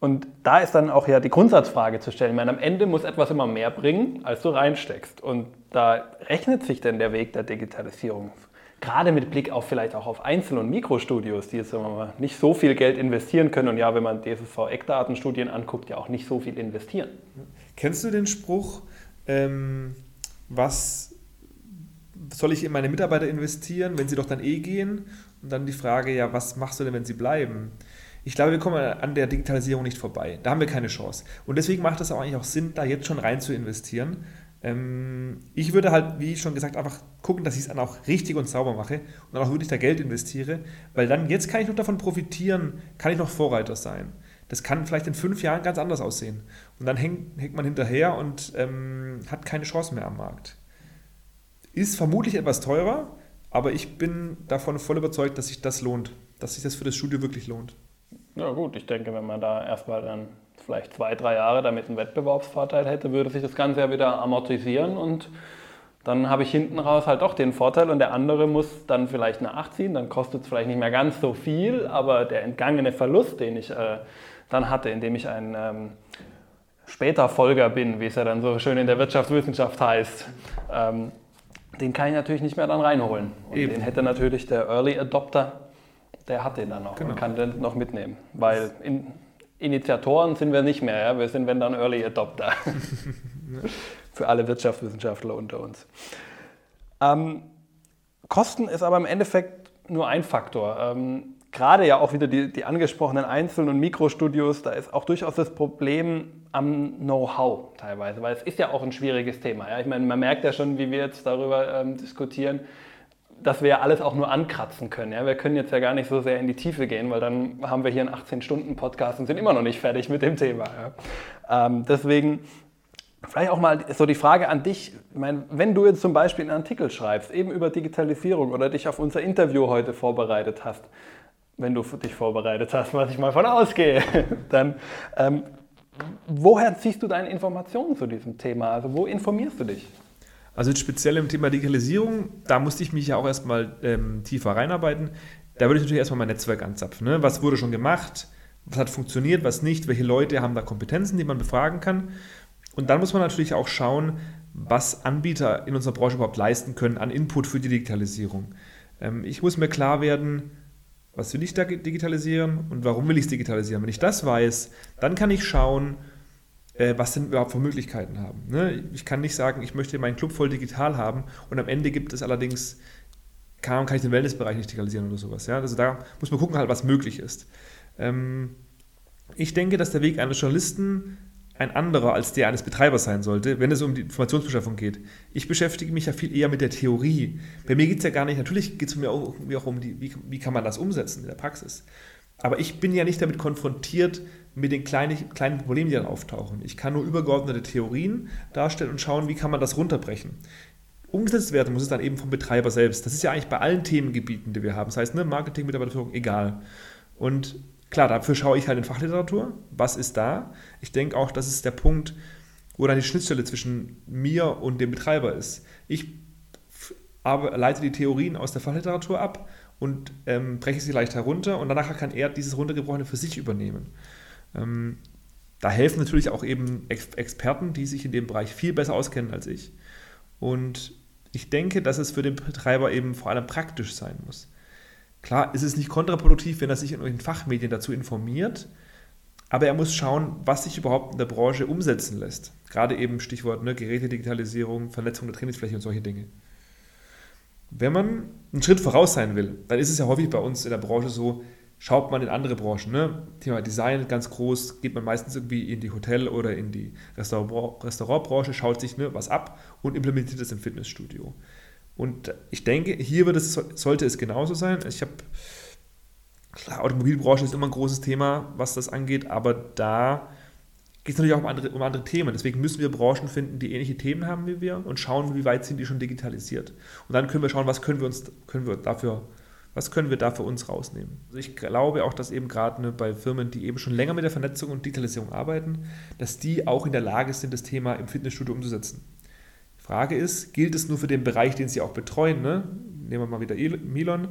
Und da ist dann auch ja die Grundsatzfrage zu stellen. Ich am Ende muss etwas immer mehr bringen, als du reinsteckst. Und da rechnet sich denn der Weg der Digitalisierung gerade mit Blick auf vielleicht auch auf Einzel- und Mikrostudios, die jetzt mal, nicht so viel Geld investieren können und ja, wenn man DSV-Eckdatenstudien anguckt, ja auch nicht so viel investieren. Kennst du den Spruch, ähm, was soll ich in meine Mitarbeiter investieren, wenn sie doch dann eh gehen? Und dann die Frage, ja, was machst du denn, wenn sie bleiben? Ich glaube, wir kommen an der Digitalisierung nicht vorbei. Da haben wir keine Chance. Und deswegen macht es auch eigentlich auch Sinn, da jetzt schon rein zu investieren ähm, ich würde halt, wie schon gesagt, einfach gucken, dass ich es dann auch richtig und sauber mache und dann auch wirklich da Geld investiere, weil dann jetzt kann ich noch davon profitieren, kann ich noch Vorreiter sein. Das kann vielleicht in fünf Jahren ganz anders aussehen. Und dann hängt, hängt man hinterher und ähm, hat keine Chance mehr am Markt. Ist vermutlich etwas teurer, aber ich bin davon voll überzeugt, dass sich das lohnt, dass sich das für das Studio wirklich lohnt. Ja gut, ich denke, wenn man da erstmal dann vielleicht zwei, drei Jahre damit einen Wettbewerbsvorteil hätte, würde sich das Ganze ja wieder amortisieren und dann habe ich hinten raus halt doch den Vorteil und der andere muss dann vielleicht nachziehen, dann kostet es vielleicht nicht mehr ganz so viel, aber der entgangene Verlust, den ich äh, dann hatte, indem ich ein ähm, später Folger bin, wie es ja dann so schön in der Wirtschaftswissenschaft heißt, ähm, den kann ich natürlich nicht mehr dann reinholen. Und Eben. den hätte natürlich der Early Adopter, der hat den dann noch genau. und kann den noch mitnehmen, weil in, Initiatoren sind wir nicht mehr, ja? wir sind wenn dann Early Adopter. Für alle Wirtschaftswissenschaftler unter uns. Ähm, Kosten ist aber im Endeffekt nur ein Faktor. Ähm, Gerade ja auch wieder die, die angesprochenen Einzel- und Mikrostudios, da ist auch durchaus das Problem am Know-how teilweise, weil es ist ja auch ein schwieriges Thema. Ja? Ich meine, man merkt ja schon, wie wir jetzt darüber ähm, diskutieren dass wir ja alles auch nur ankratzen können. Ja? Wir können jetzt ja gar nicht so sehr in die Tiefe gehen, weil dann haben wir hier einen 18-Stunden-Podcast und sind immer noch nicht fertig mit dem Thema. Ja? Ähm, deswegen vielleicht auch mal so die Frage an dich. Ich meine, wenn du jetzt zum Beispiel einen Artikel schreibst, eben über Digitalisierung oder dich auf unser Interview heute vorbereitet hast, wenn du dich vorbereitet hast, was ich mal von ausgehe, dann ähm, woher ziehst du deine Informationen zu diesem Thema? Also wo informierst du dich? Also speziell im Thema Digitalisierung, da musste ich mich ja auch erstmal ähm, tiefer reinarbeiten. Da würde ich natürlich erstmal mein Netzwerk anzapfen. Ne? Was wurde schon gemacht? Was hat funktioniert, was nicht? Welche Leute haben da Kompetenzen, die man befragen kann? Und dann muss man natürlich auch schauen, was Anbieter in unserer Branche überhaupt leisten können an Input für die Digitalisierung. Ähm, ich muss mir klar werden, was will ich da digitalisieren und warum will ich es digitalisieren? Wenn ich das weiß, dann kann ich schauen, was denn überhaupt für Möglichkeiten haben. Ne? Ich kann nicht sagen, ich möchte meinen Club voll digital haben und am Ende gibt es allerdings, kann, kann ich den Wellnessbereich nicht digitalisieren oder sowas. Ja? Also da muss man gucken, halt, was möglich ist. Ähm, ich denke, dass der Weg eines Journalisten ein anderer als der eines Betreibers sein sollte, wenn es um die Informationsbeschaffung geht. Ich beschäftige mich ja viel eher mit der Theorie. Bei mir geht es ja gar nicht, natürlich geht es mir auch, auch um, die, wie, wie kann man das umsetzen in der Praxis. Aber ich bin ja nicht damit konfrontiert, mit den kleinen, kleinen Problemen, die dann auftauchen. Ich kann nur übergeordnete Theorien darstellen und schauen, wie kann man das runterbrechen. Umgesetzt werden muss es dann eben vom Betreiber selbst. Das ist ja eigentlich bei allen Themengebieten, die wir haben. Das heißt, ne, Marketing, Mitarbeiterführung, egal. Und klar, dafür schaue ich halt in Fachliteratur. Was ist da? Ich denke auch, das ist der Punkt, wo dann die Schnittstelle zwischen mir und dem Betreiber ist. Ich leite die Theorien aus der Fachliteratur ab und ähm, breche sie leicht herunter und danach kann er dieses runtergebrochene für sich übernehmen. Ähm, da helfen natürlich auch eben Ex Experten, die sich in dem Bereich viel besser auskennen als ich. Und ich denke, dass es für den Betreiber eben vor allem praktisch sein muss. Klar ist es nicht kontraproduktiv, wenn er sich in irgendwelchen Fachmedien dazu informiert, aber er muss schauen, was sich überhaupt in der Branche umsetzen lässt. Gerade eben Stichwort ne, Gerätedigitalisierung, Vernetzung der Trainingsfläche und solche Dinge. Wenn man einen Schritt voraus sein will, dann ist es ja häufig bei uns in der Branche so, schaut man in andere Branchen. Ne? Thema Design ganz groß, geht man meistens irgendwie in die Hotel- oder in die Restaurant Restaurantbranche, schaut sich ne, was ab und implementiert es im Fitnessstudio. Und ich denke, hier wird es, sollte es genauso sein. Ich habe, klar, Automobilbranche ist immer ein großes Thema, was das angeht, aber da geht es natürlich auch um andere, um andere Themen. Deswegen müssen wir Branchen finden, die ähnliche Themen haben wie wir und schauen, wie weit sind die schon digitalisiert. Und dann können wir schauen, was können wir uns können wir dafür was können wir da für uns rausnehmen? Also ich glaube auch, dass eben gerade ne, bei Firmen, die eben schon länger mit der Vernetzung und Digitalisierung arbeiten, dass die auch in der Lage sind, das Thema im Fitnessstudio umzusetzen. Die Frage ist, gilt es nur für den Bereich, den sie auch betreuen? Ne? Nehmen wir mal wieder Milon,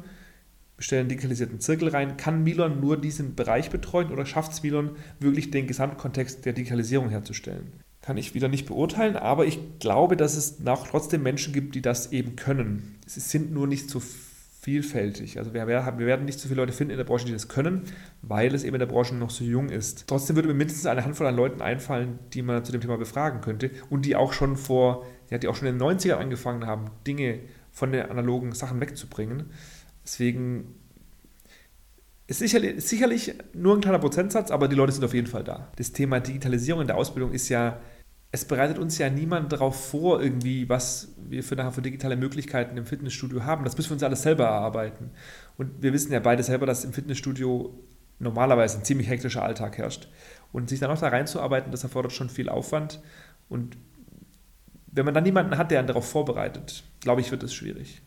bestellen einen digitalisierten Zirkel rein. Kann Milon nur diesen Bereich betreuen oder schafft es Milon wirklich den Gesamtkontext der Digitalisierung herzustellen? Kann ich wieder nicht beurteilen, aber ich glaube, dass es noch trotzdem Menschen gibt, die das eben können. Sie sind nur nicht so vielfältig. Also wir, wir, werden nicht so viele Leute finden in der Branche, die das können, weil es eben in der Branche noch so jung ist. Trotzdem würde mir mindestens eine Handvoll an Leuten einfallen, die man zu dem Thema befragen könnte und die auch schon vor, ja, die auch schon in den 90ern angefangen haben, Dinge von den analogen Sachen wegzubringen. Deswegen ist sicherlich, ist sicherlich nur ein kleiner Prozentsatz, aber die Leute sind auf jeden Fall da. Das Thema Digitalisierung in der Ausbildung ist ja es bereitet uns ja niemand darauf vor, irgendwie, was wir für nachher für digitale Möglichkeiten im Fitnessstudio haben. Das müssen wir uns alles selber erarbeiten. Und wir wissen ja beide selber, dass im Fitnessstudio normalerweise ein ziemlich hektischer Alltag herrscht. Und sich dann auch da reinzuarbeiten, das erfordert schon viel Aufwand. Und wenn man dann niemanden hat, der einen darauf vorbereitet, glaube ich, wird es schwierig.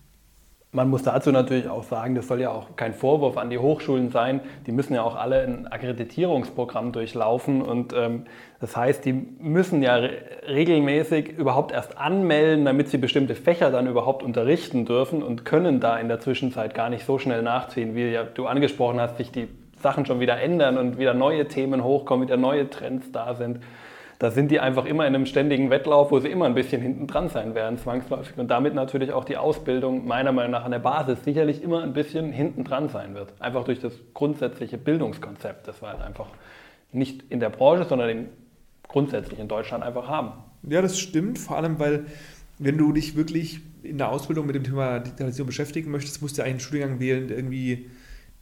Man muss dazu natürlich auch sagen, das soll ja auch kein Vorwurf an die Hochschulen sein. Die müssen ja auch alle ein Akkreditierungsprogramm durchlaufen und ähm, das heißt, die müssen ja re regelmäßig überhaupt erst anmelden, damit sie bestimmte Fächer dann überhaupt unterrichten dürfen und können da in der Zwischenzeit gar nicht so schnell nachziehen, wie ja du angesprochen hast, sich die Sachen schon wieder ändern und wieder neue Themen hochkommen, wieder neue Trends da sind da sind die einfach immer in einem ständigen Wettlauf, wo sie immer ein bisschen hinten dran sein werden, zwangsläufig. Und damit natürlich auch die Ausbildung meiner Meinung nach an der Basis sicherlich immer ein bisschen hinten dran sein wird. Einfach durch das grundsätzliche Bildungskonzept, das wir halt einfach nicht in der Branche, sondern grundsätzlich in Deutschland einfach haben. Ja, das stimmt, vor allem weil wenn du dich wirklich in der Ausbildung mit dem Thema Digitalisierung beschäftigen möchtest, musst du einen Studiengang wählen, der irgendwie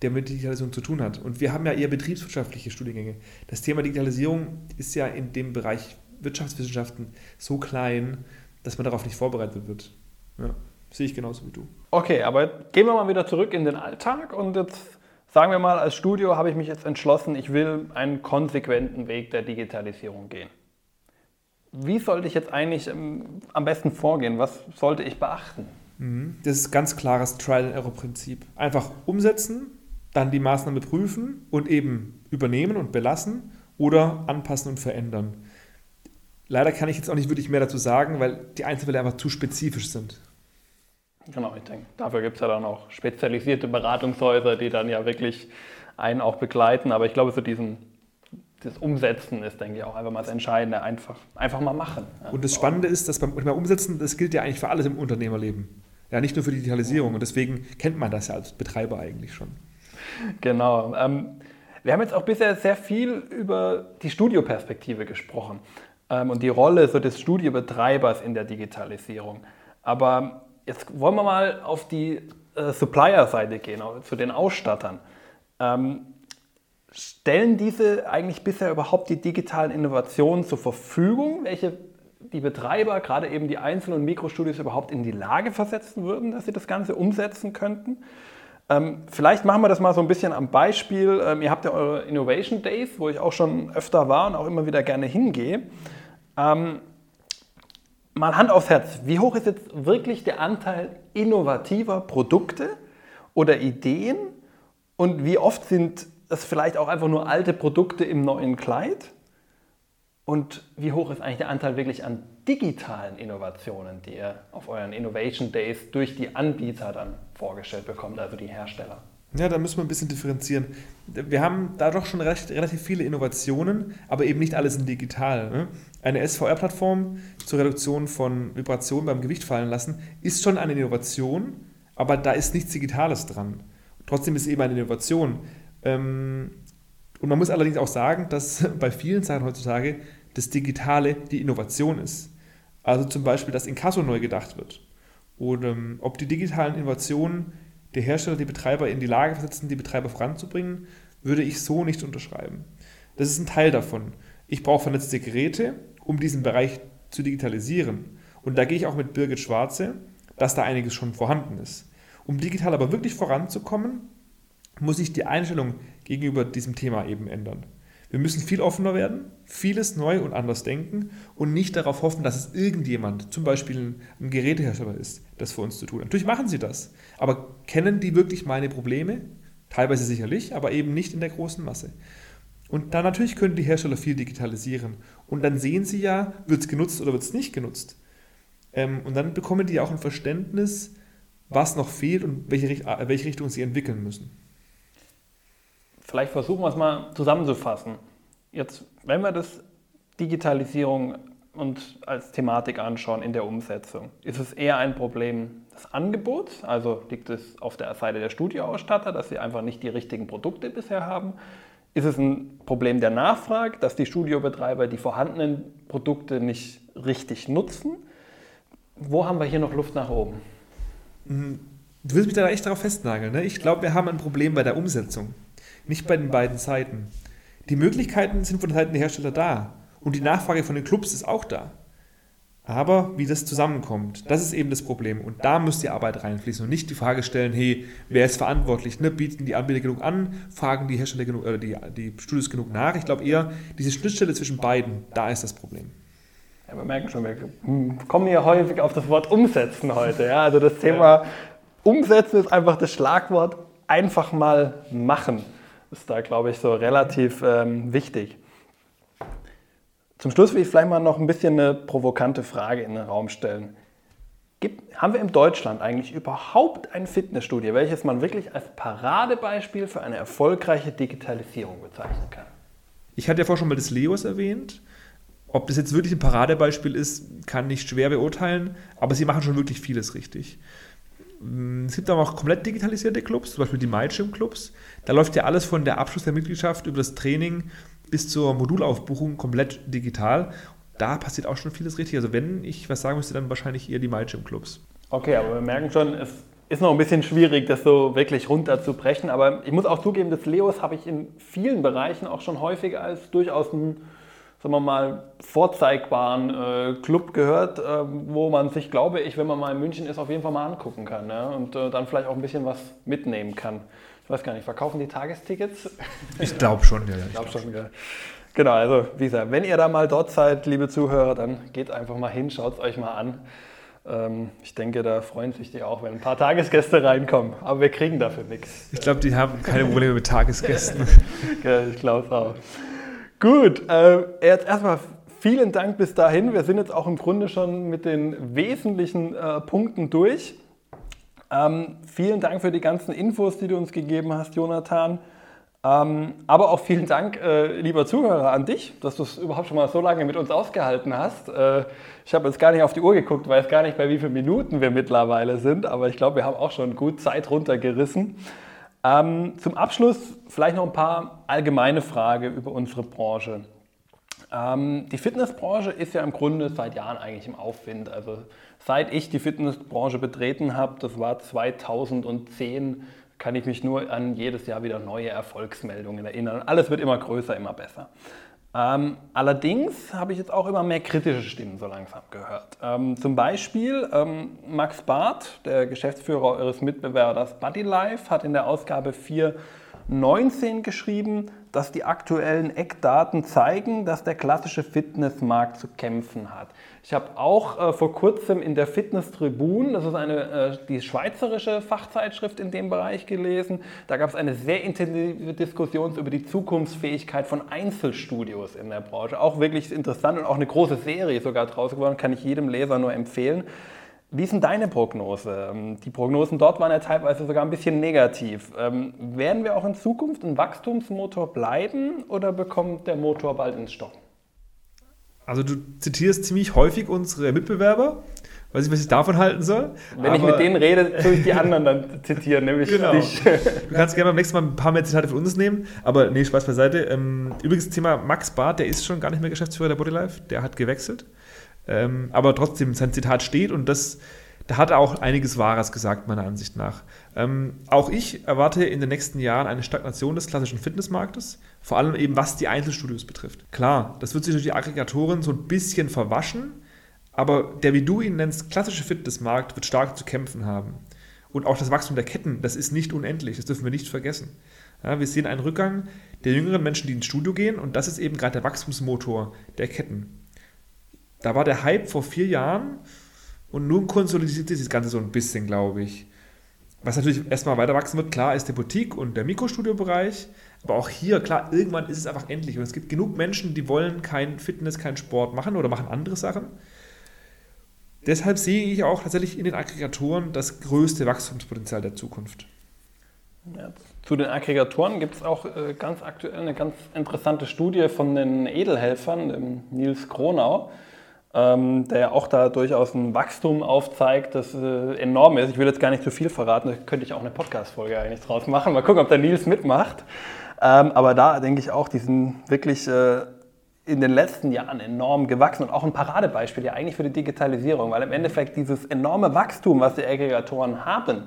der mit Digitalisierung zu tun hat. Und wir haben ja eher betriebswirtschaftliche Studiengänge. Das Thema Digitalisierung ist ja in dem Bereich Wirtschaftswissenschaften so klein, dass man darauf nicht vorbereitet wird. Ja, sehe ich genauso wie du. Okay, aber gehen wir mal wieder zurück in den Alltag und jetzt sagen wir mal, als Studio habe ich mich jetzt entschlossen, ich will einen konsequenten Weg der Digitalisierung gehen. Wie sollte ich jetzt eigentlich ähm, am besten vorgehen? Was sollte ich beachten? Mhm. Das ist ganz klares Trial-and-Error-Prinzip. Einfach umsetzen, dann die Maßnahme prüfen und eben übernehmen und belassen oder anpassen und verändern. Leider kann ich jetzt auch nicht wirklich mehr dazu sagen, weil die Einzelfälle einfach zu spezifisch sind. Genau, ich denke, dafür gibt es ja dann auch spezialisierte Beratungshäuser, die dann ja wirklich einen auch begleiten. Aber ich glaube, so diesen, das Umsetzen ist, denke ich, auch einfach mal das Entscheidende. Einfach, einfach mal machen. Und das Spannende ist, dass beim, beim Umsetzen, das gilt ja eigentlich für alles im Unternehmerleben. Ja, nicht nur für die Digitalisierung. Und deswegen kennt man das ja als Betreiber eigentlich schon. Genau. Ähm, wir haben jetzt auch bisher sehr viel über die Studioperspektive gesprochen ähm, und die Rolle so des Studiobetreibers in der Digitalisierung. Aber jetzt wollen wir mal auf die äh, Supplier-Seite gehen, zu den Ausstattern. Ähm, stellen diese eigentlich bisher überhaupt die digitalen Innovationen zur Verfügung, welche die Betreiber, gerade eben die Einzel- und Mikrostudios überhaupt in die Lage versetzen würden, dass sie das Ganze umsetzen könnten? Ähm, vielleicht machen wir das mal so ein bisschen am Beispiel. Ähm, ihr habt ja eure Innovation Days, wo ich auch schon öfter war und auch immer wieder gerne hingehe. Ähm, mal Hand aufs Herz, wie hoch ist jetzt wirklich der Anteil innovativer Produkte oder Ideen und wie oft sind es vielleicht auch einfach nur alte Produkte im neuen Kleid? Und wie hoch ist eigentlich der Anteil wirklich an digitalen Innovationen, die ihr auf euren Innovation Days durch die Anbieter dann vorgestellt bekommt, also die Hersteller? Ja, da müssen wir ein bisschen differenzieren. Wir haben da doch schon recht, relativ viele Innovationen, aber eben nicht alles in digital. Ne? Eine SVR-Plattform zur Reduktion von Vibrationen beim Gewicht fallen lassen ist schon eine Innovation, aber da ist nichts Digitales dran. Trotzdem ist es eben eine Innovation. Ähm, und man muss allerdings auch sagen, dass bei vielen Sachen heutzutage das Digitale die Innovation ist. Also zum Beispiel, dass Inkasso neu gedacht wird. Oder ähm, ob die digitalen Innovationen der Hersteller die Betreiber in die Lage versetzen, die Betreiber voranzubringen, würde ich so nicht unterschreiben. Das ist ein Teil davon. Ich brauche vernetzte Geräte, um diesen Bereich zu digitalisieren. Und da gehe ich auch mit Birgit Schwarze, dass da einiges schon vorhanden ist. Um digital aber wirklich voranzukommen, muss ich die Einstellung gegenüber diesem Thema eben ändern. Wir müssen viel offener werden, vieles neu und anders denken und nicht darauf hoffen, dass es irgendjemand, zum Beispiel ein Gerätehersteller ist, das für uns zu tun. Natürlich machen sie das, aber kennen die wirklich meine Probleme? Teilweise sicherlich, aber eben nicht in der großen Masse. Und dann natürlich können die Hersteller viel digitalisieren. Und dann sehen sie ja, wird es genutzt oder wird es nicht genutzt. Ähm, und dann bekommen die auch ein Verständnis, was noch fehlt und welche, äh, welche Richtung sie entwickeln müssen. Vielleicht versuchen wir es mal zusammenzufassen. Jetzt, wenn wir das Digitalisierung und als Thematik anschauen in der Umsetzung, ist es eher ein Problem des Angebots, also liegt es auf der Seite der Studioausstatter, dass sie einfach nicht die richtigen Produkte bisher haben. Ist es ein Problem der Nachfrage, dass die Studiobetreiber die vorhandenen Produkte nicht richtig nutzen? Wo haben wir hier noch Luft nach oben? Mhm. Du willst mich da echt darauf festnageln. Ne? Ich glaube, wir haben ein Problem bei der Umsetzung, nicht bei den beiden Seiten. Die Möglichkeiten sind von Seiten der Hersteller da und die Nachfrage von den Clubs ist auch da. Aber wie das zusammenkommt, das ist eben das Problem. Und da muss die Arbeit reinfließen und nicht die Frage stellen, hey, wer ist verantwortlich? Ne? Bieten die Anbieter genug an? Fragen die Hersteller genug, oder die, die Studios genug nach? Ich glaube eher, diese Schnittstelle zwischen beiden, da ist das Problem. Ja, wir merken schon, wir kommen hier häufig auf das Wort umsetzen heute. Ja? Also das Thema umsetzen ist einfach das Schlagwort einfach mal machen. Ist da, glaube ich, so relativ ähm, wichtig. Zum Schluss will ich vielleicht mal noch ein bisschen eine provokante Frage in den Raum stellen. Gibt, haben wir in Deutschland eigentlich überhaupt ein Fitnessstudio, welches man wirklich als Paradebeispiel für eine erfolgreiche Digitalisierung bezeichnen kann? Ich hatte ja vorher schon mal das Leos erwähnt. Ob das jetzt wirklich ein Paradebeispiel ist, kann ich schwer beurteilen, aber sie machen schon wirklich vieles richtig. Mm, es gibt aber auch komplett digitalisierte Clubs, zum Beispiel die MyGym-Clubs. Da läuft ja alles von der Abschluss der Mitgliedschaft über das Training bis zur Modulaufbuchung komplett digital. Da passiert auch schon vieles richtig. Also wenn ich was sagen müsste, dann wahrscheinlich eher die MyGym-Clubs. Okay, aber wir merken schon, es ist noch ein bisschen schwierig, das so wirklich runterzubrechen. Aber ich muss auch zugeben, das Leos habe ich in vielen Bereichen auch schon häufig als durchaus ein sagen wir mal, vorzeigbaren äh, Club gehört, äh, wo man sich, glaube ich, wenn man mal in München ist, auf jeden Fall mal angucken kann ja? und äh, dann vielleicht auch ein bisschen was mitnehmen kann. Ich weiß gar nicht, verkaufen die Tagestickets? Ich glaube schon, ja. Ich glaube schon, ja. Genau, also wie gesagt, wenn ihr da mal dort seid, liebe Zuhörer, dann geht einfach mal hin, schaut es euch mal an. Ähm, ich denke, da freuen sich die auch, wenn ein paar Tagesgäste reinkommen. Aber wir kriegen dafür nichts. Ich glaube, die haben keine Probleme mit Tagesgästen. ja, ich glaube es auch. Gut, äh, erstmal vielen Dank bis dahin. Wir sind jetzt auch im Grunde schon mit den wesentlichen äh, Punkten durch. Ähm, vielen Dank für die ganzen Infos, die du uns gegeben hast, Jonathan. Ähm, aber auch vielen Dank, äh, lieber Zuhörer, an dich, dass du es überhaupt schon mal so lange mit uns ausgehalten hast. Äh, ich habe jetzt gar nicht auf die Uhr geguckt, weiß gar nicht, bei wie vielen Minuten wir mittlerweile sind, aber ich glaube, wir haben auch schon gut Zeit runtergerissen. Ähm, zum Abschluss vielleicht noch ein paar allgemeine Fragen über unsere Branche. Ähm, die Fitnessbranche ist ja im Grunde seit Jahren eigentlich im Aufwind. Also seit ich die Fitnessbranche betreten habe, das war 2010, kann ich mich nur an jedes Jahr wieder neue Erfolgsmeldungen erinnern. Alles wird immer größer, immer besser. Ähm, allerdings habe ich jetzt auch immer mehr kritische Stimmen so langsam gehört. Ähm, zum Beispiel ähm, Max Barth, der Geschäftsführer eures Mitbewerbers Buddy Life, hat in der Ausgabe 4.19 geschrieben, dass die aktuellen Eckdaten zeigen, dass der klassische Fitnessmarkt zu kämpfen hat. Ich habe auch äh, vor kurzem in der Fitness Tribune, das ist eine, äh, die schweizerische Fachzeitschrift in dem Bereich gelesen, da gab es eine sehr intensive Diskussion über die Zukunftsfähigkeit von Einzelstudios in der Branche. Auch wirklich interessant und auch eine große Serie sogar draus geworden, kann ich jedem Leser nur empfehlen. Wie ist denn deine Prognose? Ähm, die Prognosen dort waren ja teilweise sogar ein bisschen negativ. Ähm, werden wir auch in Zukunft ein Wachstumsmotor bleiben oder bekommt der Motor bald ins Stocken? Also du zitierst ziemlich häufig unsere Mitbewerber. Weiß nicht, was ich davon halten soll. Wenn ich mit denen rede, tue ich die anderen dann zitieren, nämlich genau. dich. Du kannst gerne beim nächsten Mal ein paar mehr Zitate von uns nehmen, aber nee, Spaß beiseite. Ähm, übrigens, Thema Max Barth, der ist schon gar nicht mehr Geschäftsführer der Bodylife, der hat gewechselt. Ähm, aber trotzdem, sein Zitat steht und das, da hat er auch einiges Wahres gesagt, meiner Ansicht nach. Ähm, auch ich erwarte in den nächsten Jahren eine Stagnation des klassischen Fitnessmarktes, vor allem eben was die Einzelstudios betrifft. Klar, das wird sich durch die Aggregatoren so ein bisschen verwaschen, aber der, wie du ihn nennst, klassische Fitnessmarkt wird stark zu kämpfen haben. Und auch das Wachstum der Ketten, das ist nicht unendlich, das dürfen wir nicht vergessen. Ja, wir sehen einen Rückgang der jüngeren Menschen, die ins Studio gehen und das ist eben gerade der Wachstumsmotor der Ketten. Da war der Hype vor vier Jahren und nun konsolidiert sich das Ganze so ein bisschen, glaube ich. Was natürlich erstmal weiter wachsen wird, klar, ist der Boutique und der Mikrostudio-Bereich. Aber auch hier, klar, irgendwann ist es einfach endlich. Und es gibt genug Menschen, die wollen kein Fitness, keinen Sport machen oder machen andere Sachen. Deshalb sehe ich auch tatsächlich in den Aggregatoren das größte Wachstumspotenzial der Zukunft. Ja, zu den Aggregatoren gibt es auch äh, ganz aktuell eine ganz interessante Studie von den Edelhelfern, dem Nils Kronau ähm, der auch da durchaus ein Wachstum aufzeigt, das äh, enorm ist. Ich will jetzt gar nicht zu viel verraten, da könnte ich auch eine Podcast-Folge eigentlich draus machen. Mal gucken, ob der Nils mitmacht. Ähm, aber da denke ich auch, die sind wirklich äh, in den letzten Jahren enorm gewachsen und auch ein Paradebeispiel ja eigentlich für die Digitalisierung, weil im Endeffekt dieses enorme Wachstum, was die Aggregatoren haben,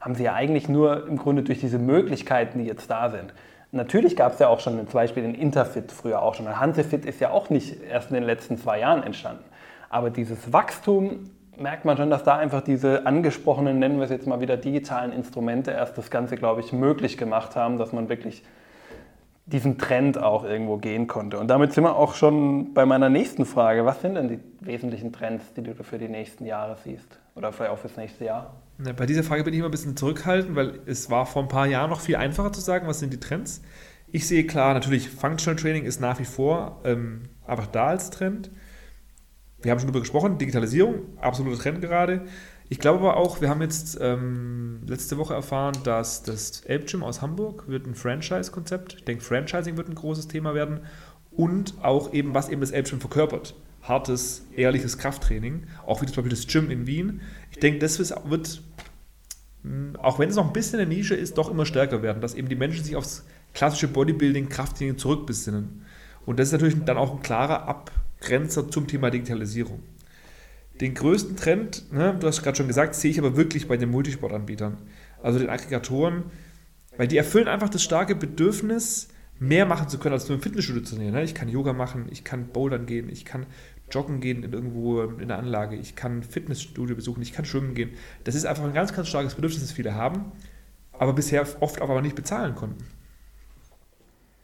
haben sie ja eigentlich nur im Grunde durch diese Möglichkeiten, die jetzt da sind. Natürlich gab es ja auch schon zum Beispiel den Interfit früher auch schon. Hansefit ist ja auch nicht erst in den letzten zwei Jahren entstanden. Aber dieses Wachstum merkt man schon, dass da einfach diese angesprochenen, nennen wir es jetzt mal wieder, digitalen Instrumente erst das Ganze, glaube ich, möglich gemacht haben, dass man wirklich diesen Trend auch irgendwo gehen konnte. Und damit sind wir auch schon bei meiner nächsten Frage. Was sind denn die wesentlichen Trends, die du für die nächsten Jahre siehst? Oder vielleicht auch fürs nächste Jahr? Bei dieser Frage bin ich immer ein bisschen zurückhaltend, weil es war vor ein paar Jahren noch viel einfacher zu sagen, was sind die Trends. Ich sehe klar, natürlich, Functional Training ist nach wie vor ähm, einfach da als Trend. Wir haben schon darüber gesprochen, Digitalisierung, absoluter Trend gerade. Ich glaube aber auch, wir haben jetzt ähm, letzte Woche erfahren, dass das Elb Gym aus Hamburg wird ein Franchise-Konzept. Ich denke, Franchising wird ein großes Thema werden. Und auch eben, was eben das Elb Gym verkörpert. Hartes, ehrliches Krafttraining. Auch wie zum Beispiel das Gym in Wien. Ich denke, das wird hm, auch wenn es noch ein bisschen eine Nische ist, doch immer stärker werden, dass eben die Menschen sich aufs klassische Bodybuilding, Krafttraining zurückbesinnen. Und das ist natürlich dann auch ein klarer Abgrenzer zum Thema Digitalisierung. Den größten Trend, ne, du hast gerade schon gesagt, sehe ich aber wirklich bei den Multisportanbietern, also den Aggregatoren, weil die erfüllen einfach das starke Bedürfnis, mehr machen zu können, als nur im Fitnessstudio zu trainieren. Ne? Ich kann Yoga machen, ich kann Bouldern gehen, ich kann joggen gehen in irgendwo in der Anlage, ich kann Fitnessstudio besuchen, ich kann schwimmen gehen. Das ist einfach ein ganz, ganz starkes Bedürfnis, das viele haben, aber bisher oft aber nicht bezahlen konnten.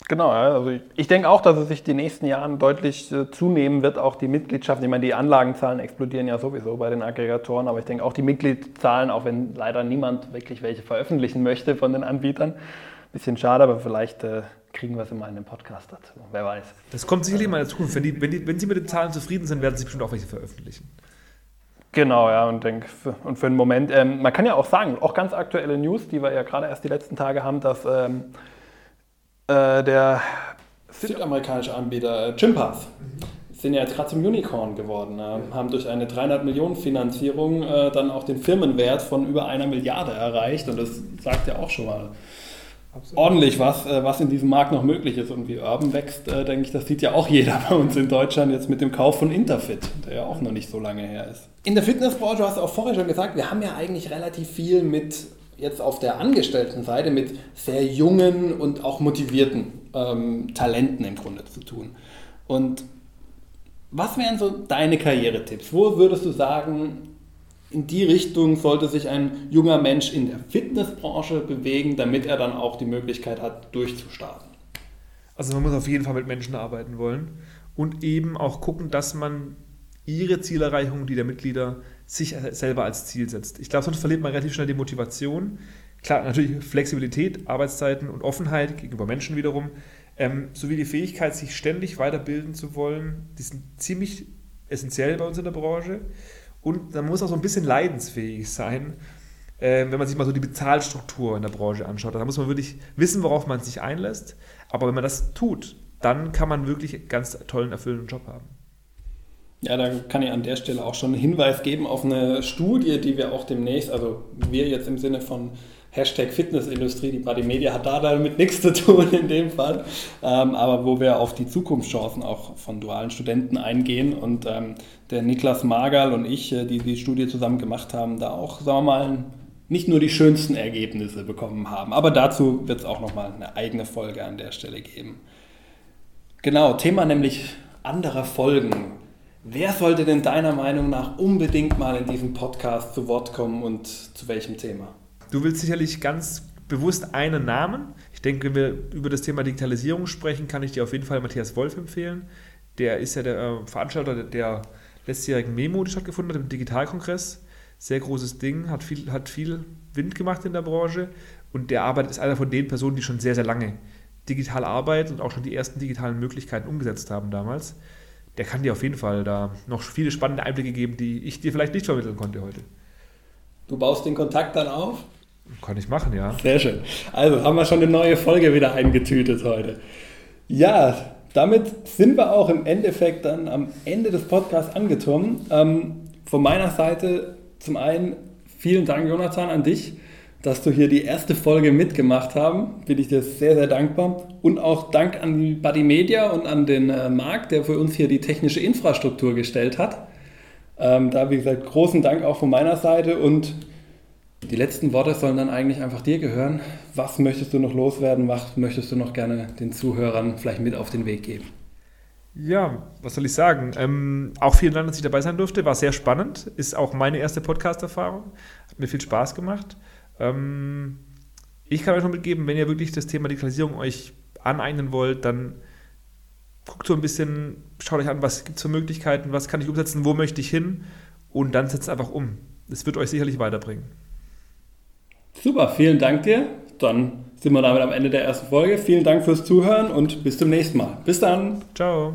Genau, also ich denke auch, dass es sich die nächsten Jahren deutlich äh, zunehmen wird, auch die Mitgliedschaft. Ich meine, die Anlagenzahlen explodieren ja sowieso bei den Aggregatoren, aber ich denke auch die Mitgliedszahlen, auch wenn leider niemand wirklich welche veröffentlichen möchte von den Anbietern. Bisschen schade, aber vielleicht äh, kriegen wir es immer in dem Podcast dazu. Wer weiß. Das kommt sicherlich mal in der Zukunft. Wenn, die, wenn, die, wenn Sie mit den Zahlen zufrieden sind, werden Sie bestimmt auch welche veröffentlichen. Genau, ja, und, denk, für, und für einen Moment, ähm, man kann ja auch sagen, auch ganz aktuelle News, die wir ja gerade erst die letzten Tage haben, dass ähm, äh, der südamerikanische Anbieter äh, Gympass mhm. sind ja jetzt gerade zum Unicorn geworden, äh, haben durch eine 300 Millionen Finanzierung äh, dann auch den Firmenwert von über einer Milliarde erreicht und das sagt ja auch schon mal Absolut. ordentlich was, äh, was in diesem Markt noch möglich ist. Und wie Urban wächst, äh, denke ich, das sieht ja auch jeder bei uns in Deutschland jetzt mit dem Kauf von Interfit, der ja auch noch nicht so lange her ist. In der Fitnessbranche hast du auch vorher schon gesagt, wir haben ja eigentlich relativ viel mit jetzt auf der Angestelltenseite mit sehr jungen und auch motivierten ähm, Talenten im Grunde zu tun. Und was wären so deine Karrieretipps? Wo würdest du sagen, in die Richtung sollte sich ein junger Mensch in der Fitnessbranche bewegen, damit er dann auch die Möglichkeit hat, durchzustarten? Also man muss auf jeden Fall mit Menschen arbeiten wollen und eben auch gucken, dass man ihre Zielerreichung, die der Mitglieder sich selber als Ziel setzt. Ich glaube, sonst verliert man relativ schnell die Motivation. Klar, natürlich Flexibilität, Arbeitszeiten und Offenheit gegenüber Menschen wiederum, ähm, sowie die Fähigkeit, sich ständig weiterbilden zu wollen, die sind ziemlich essentiell bei uns in der Branche. Und man muss auch so ein bisschen leidensfähig sein, äh, wenn man sich mal so die Bezahlstruktur in der Branche anschaut. Da muss man wirklich wissen, worauf man sich einlässt. Aber wenn man das tut, dann kann man wirklich einen ganz tollen, erfüllenden Job haben. Ja, da kann ich an der Stelle auch schon einen Hinweis geben auf eine Studie, die wir auch demnächst, also wir jetzt im Sinne von Hashtag Fitnessindustrie, die Body Media hat da damit nichts zu tun in dem Fall, ähm, aber wo wir auf die Zukunftschancen auch von dualen Studenten eingehen und ähm, der Niklas Magal und ich, äh, die die Studie zusammen gemacht haben, da auch, sagen wir mal, nicht nur die schönsten Ergebnisse bekommen haben. Aber dazu wird es auch nochmal eine eigene Folge an der Stelle geben. Genau, Thema nämlich anderer Folgen. Wer sollte denn deiner Meinung nach unbedingt mal in diesem Podcast zu Wort kommen und zu welchem Thema? Du willst sicherlich ganz bewusst einen Namen. Ich denke, wenn wir über das Thema Digitalisierung sprechen, kann ich dir auf jeden Fall Matthias Wolf empfehlen. Der ist ja der äh, Veranstalter der letztjährigen Memo, die stattgefunden hat, im Digitalkongress. Sehr großes Ding, hat viel, hat viel Wind gemacht in der Branche und der arbeitet ist einer von den Personen, die schon sehr, sehr lange digital arbeiten und auch schon die ersten digitalen Möglichkeiten umgesetzt haben damals. Der kann dir auf jeden Fall da noch viele spannende Einblicke geben, die ich dir vielleicht nicht vermitteln konnte heute. Du baust den Kontakt dann auf? Kann ich machen, ja. Sehr schön. Also haben wir schon eine neue Folge wieder eingetütet heute. Ja, damit sind wir auch im Endeffekt dann am Ende des Podcasts angekommen. Ähm, von meiner Seite zum einen vielen Dank, Jonathan, an dich, dass du hier die erste Folge mitgemacht haben. Bin ich dir sehr, sehr dankbar. Und auch Dank an die Buddy Media und an den äh, Marc, der für uns hier die technische Infrastruktur gestellt hat. Ähm, da, wie gesagt, großen Dank auch von meiner Seite und die letzten Worte sollen dann eigentlich einfach dir gehören. Was möchtest du noch loswerden? Was möchtest du noch gerne den Zuhörern vielleicht mit auf den Weg geben? Ja, was soll ich sagen? Ähm, auch vielen Dank, dass ich dabei sein durfte. War sehr spannend. Ist auch meine erste Podcast-Erfahrung. Hat mir viel Spaß gemacht. Ähm, ich kann euch noch mitgeben, wenn ihr wirklich das Thema Digitalisierung euch aneignen wollt, dann guckt so ein bisschen, schaut euch an, was gibt es für Möglichkeiten, was kann ich umsetzen, wo möchte ich hin und dann setzt einfach um. Das wird euch sicherlich weiterbringen. Super, vielen Dank dir. Dann sind wir damit am Ende der ersten Folge. Vielen Dank fürs Zuhören und bis zum nächsten Mal. Bis dann. Ciao.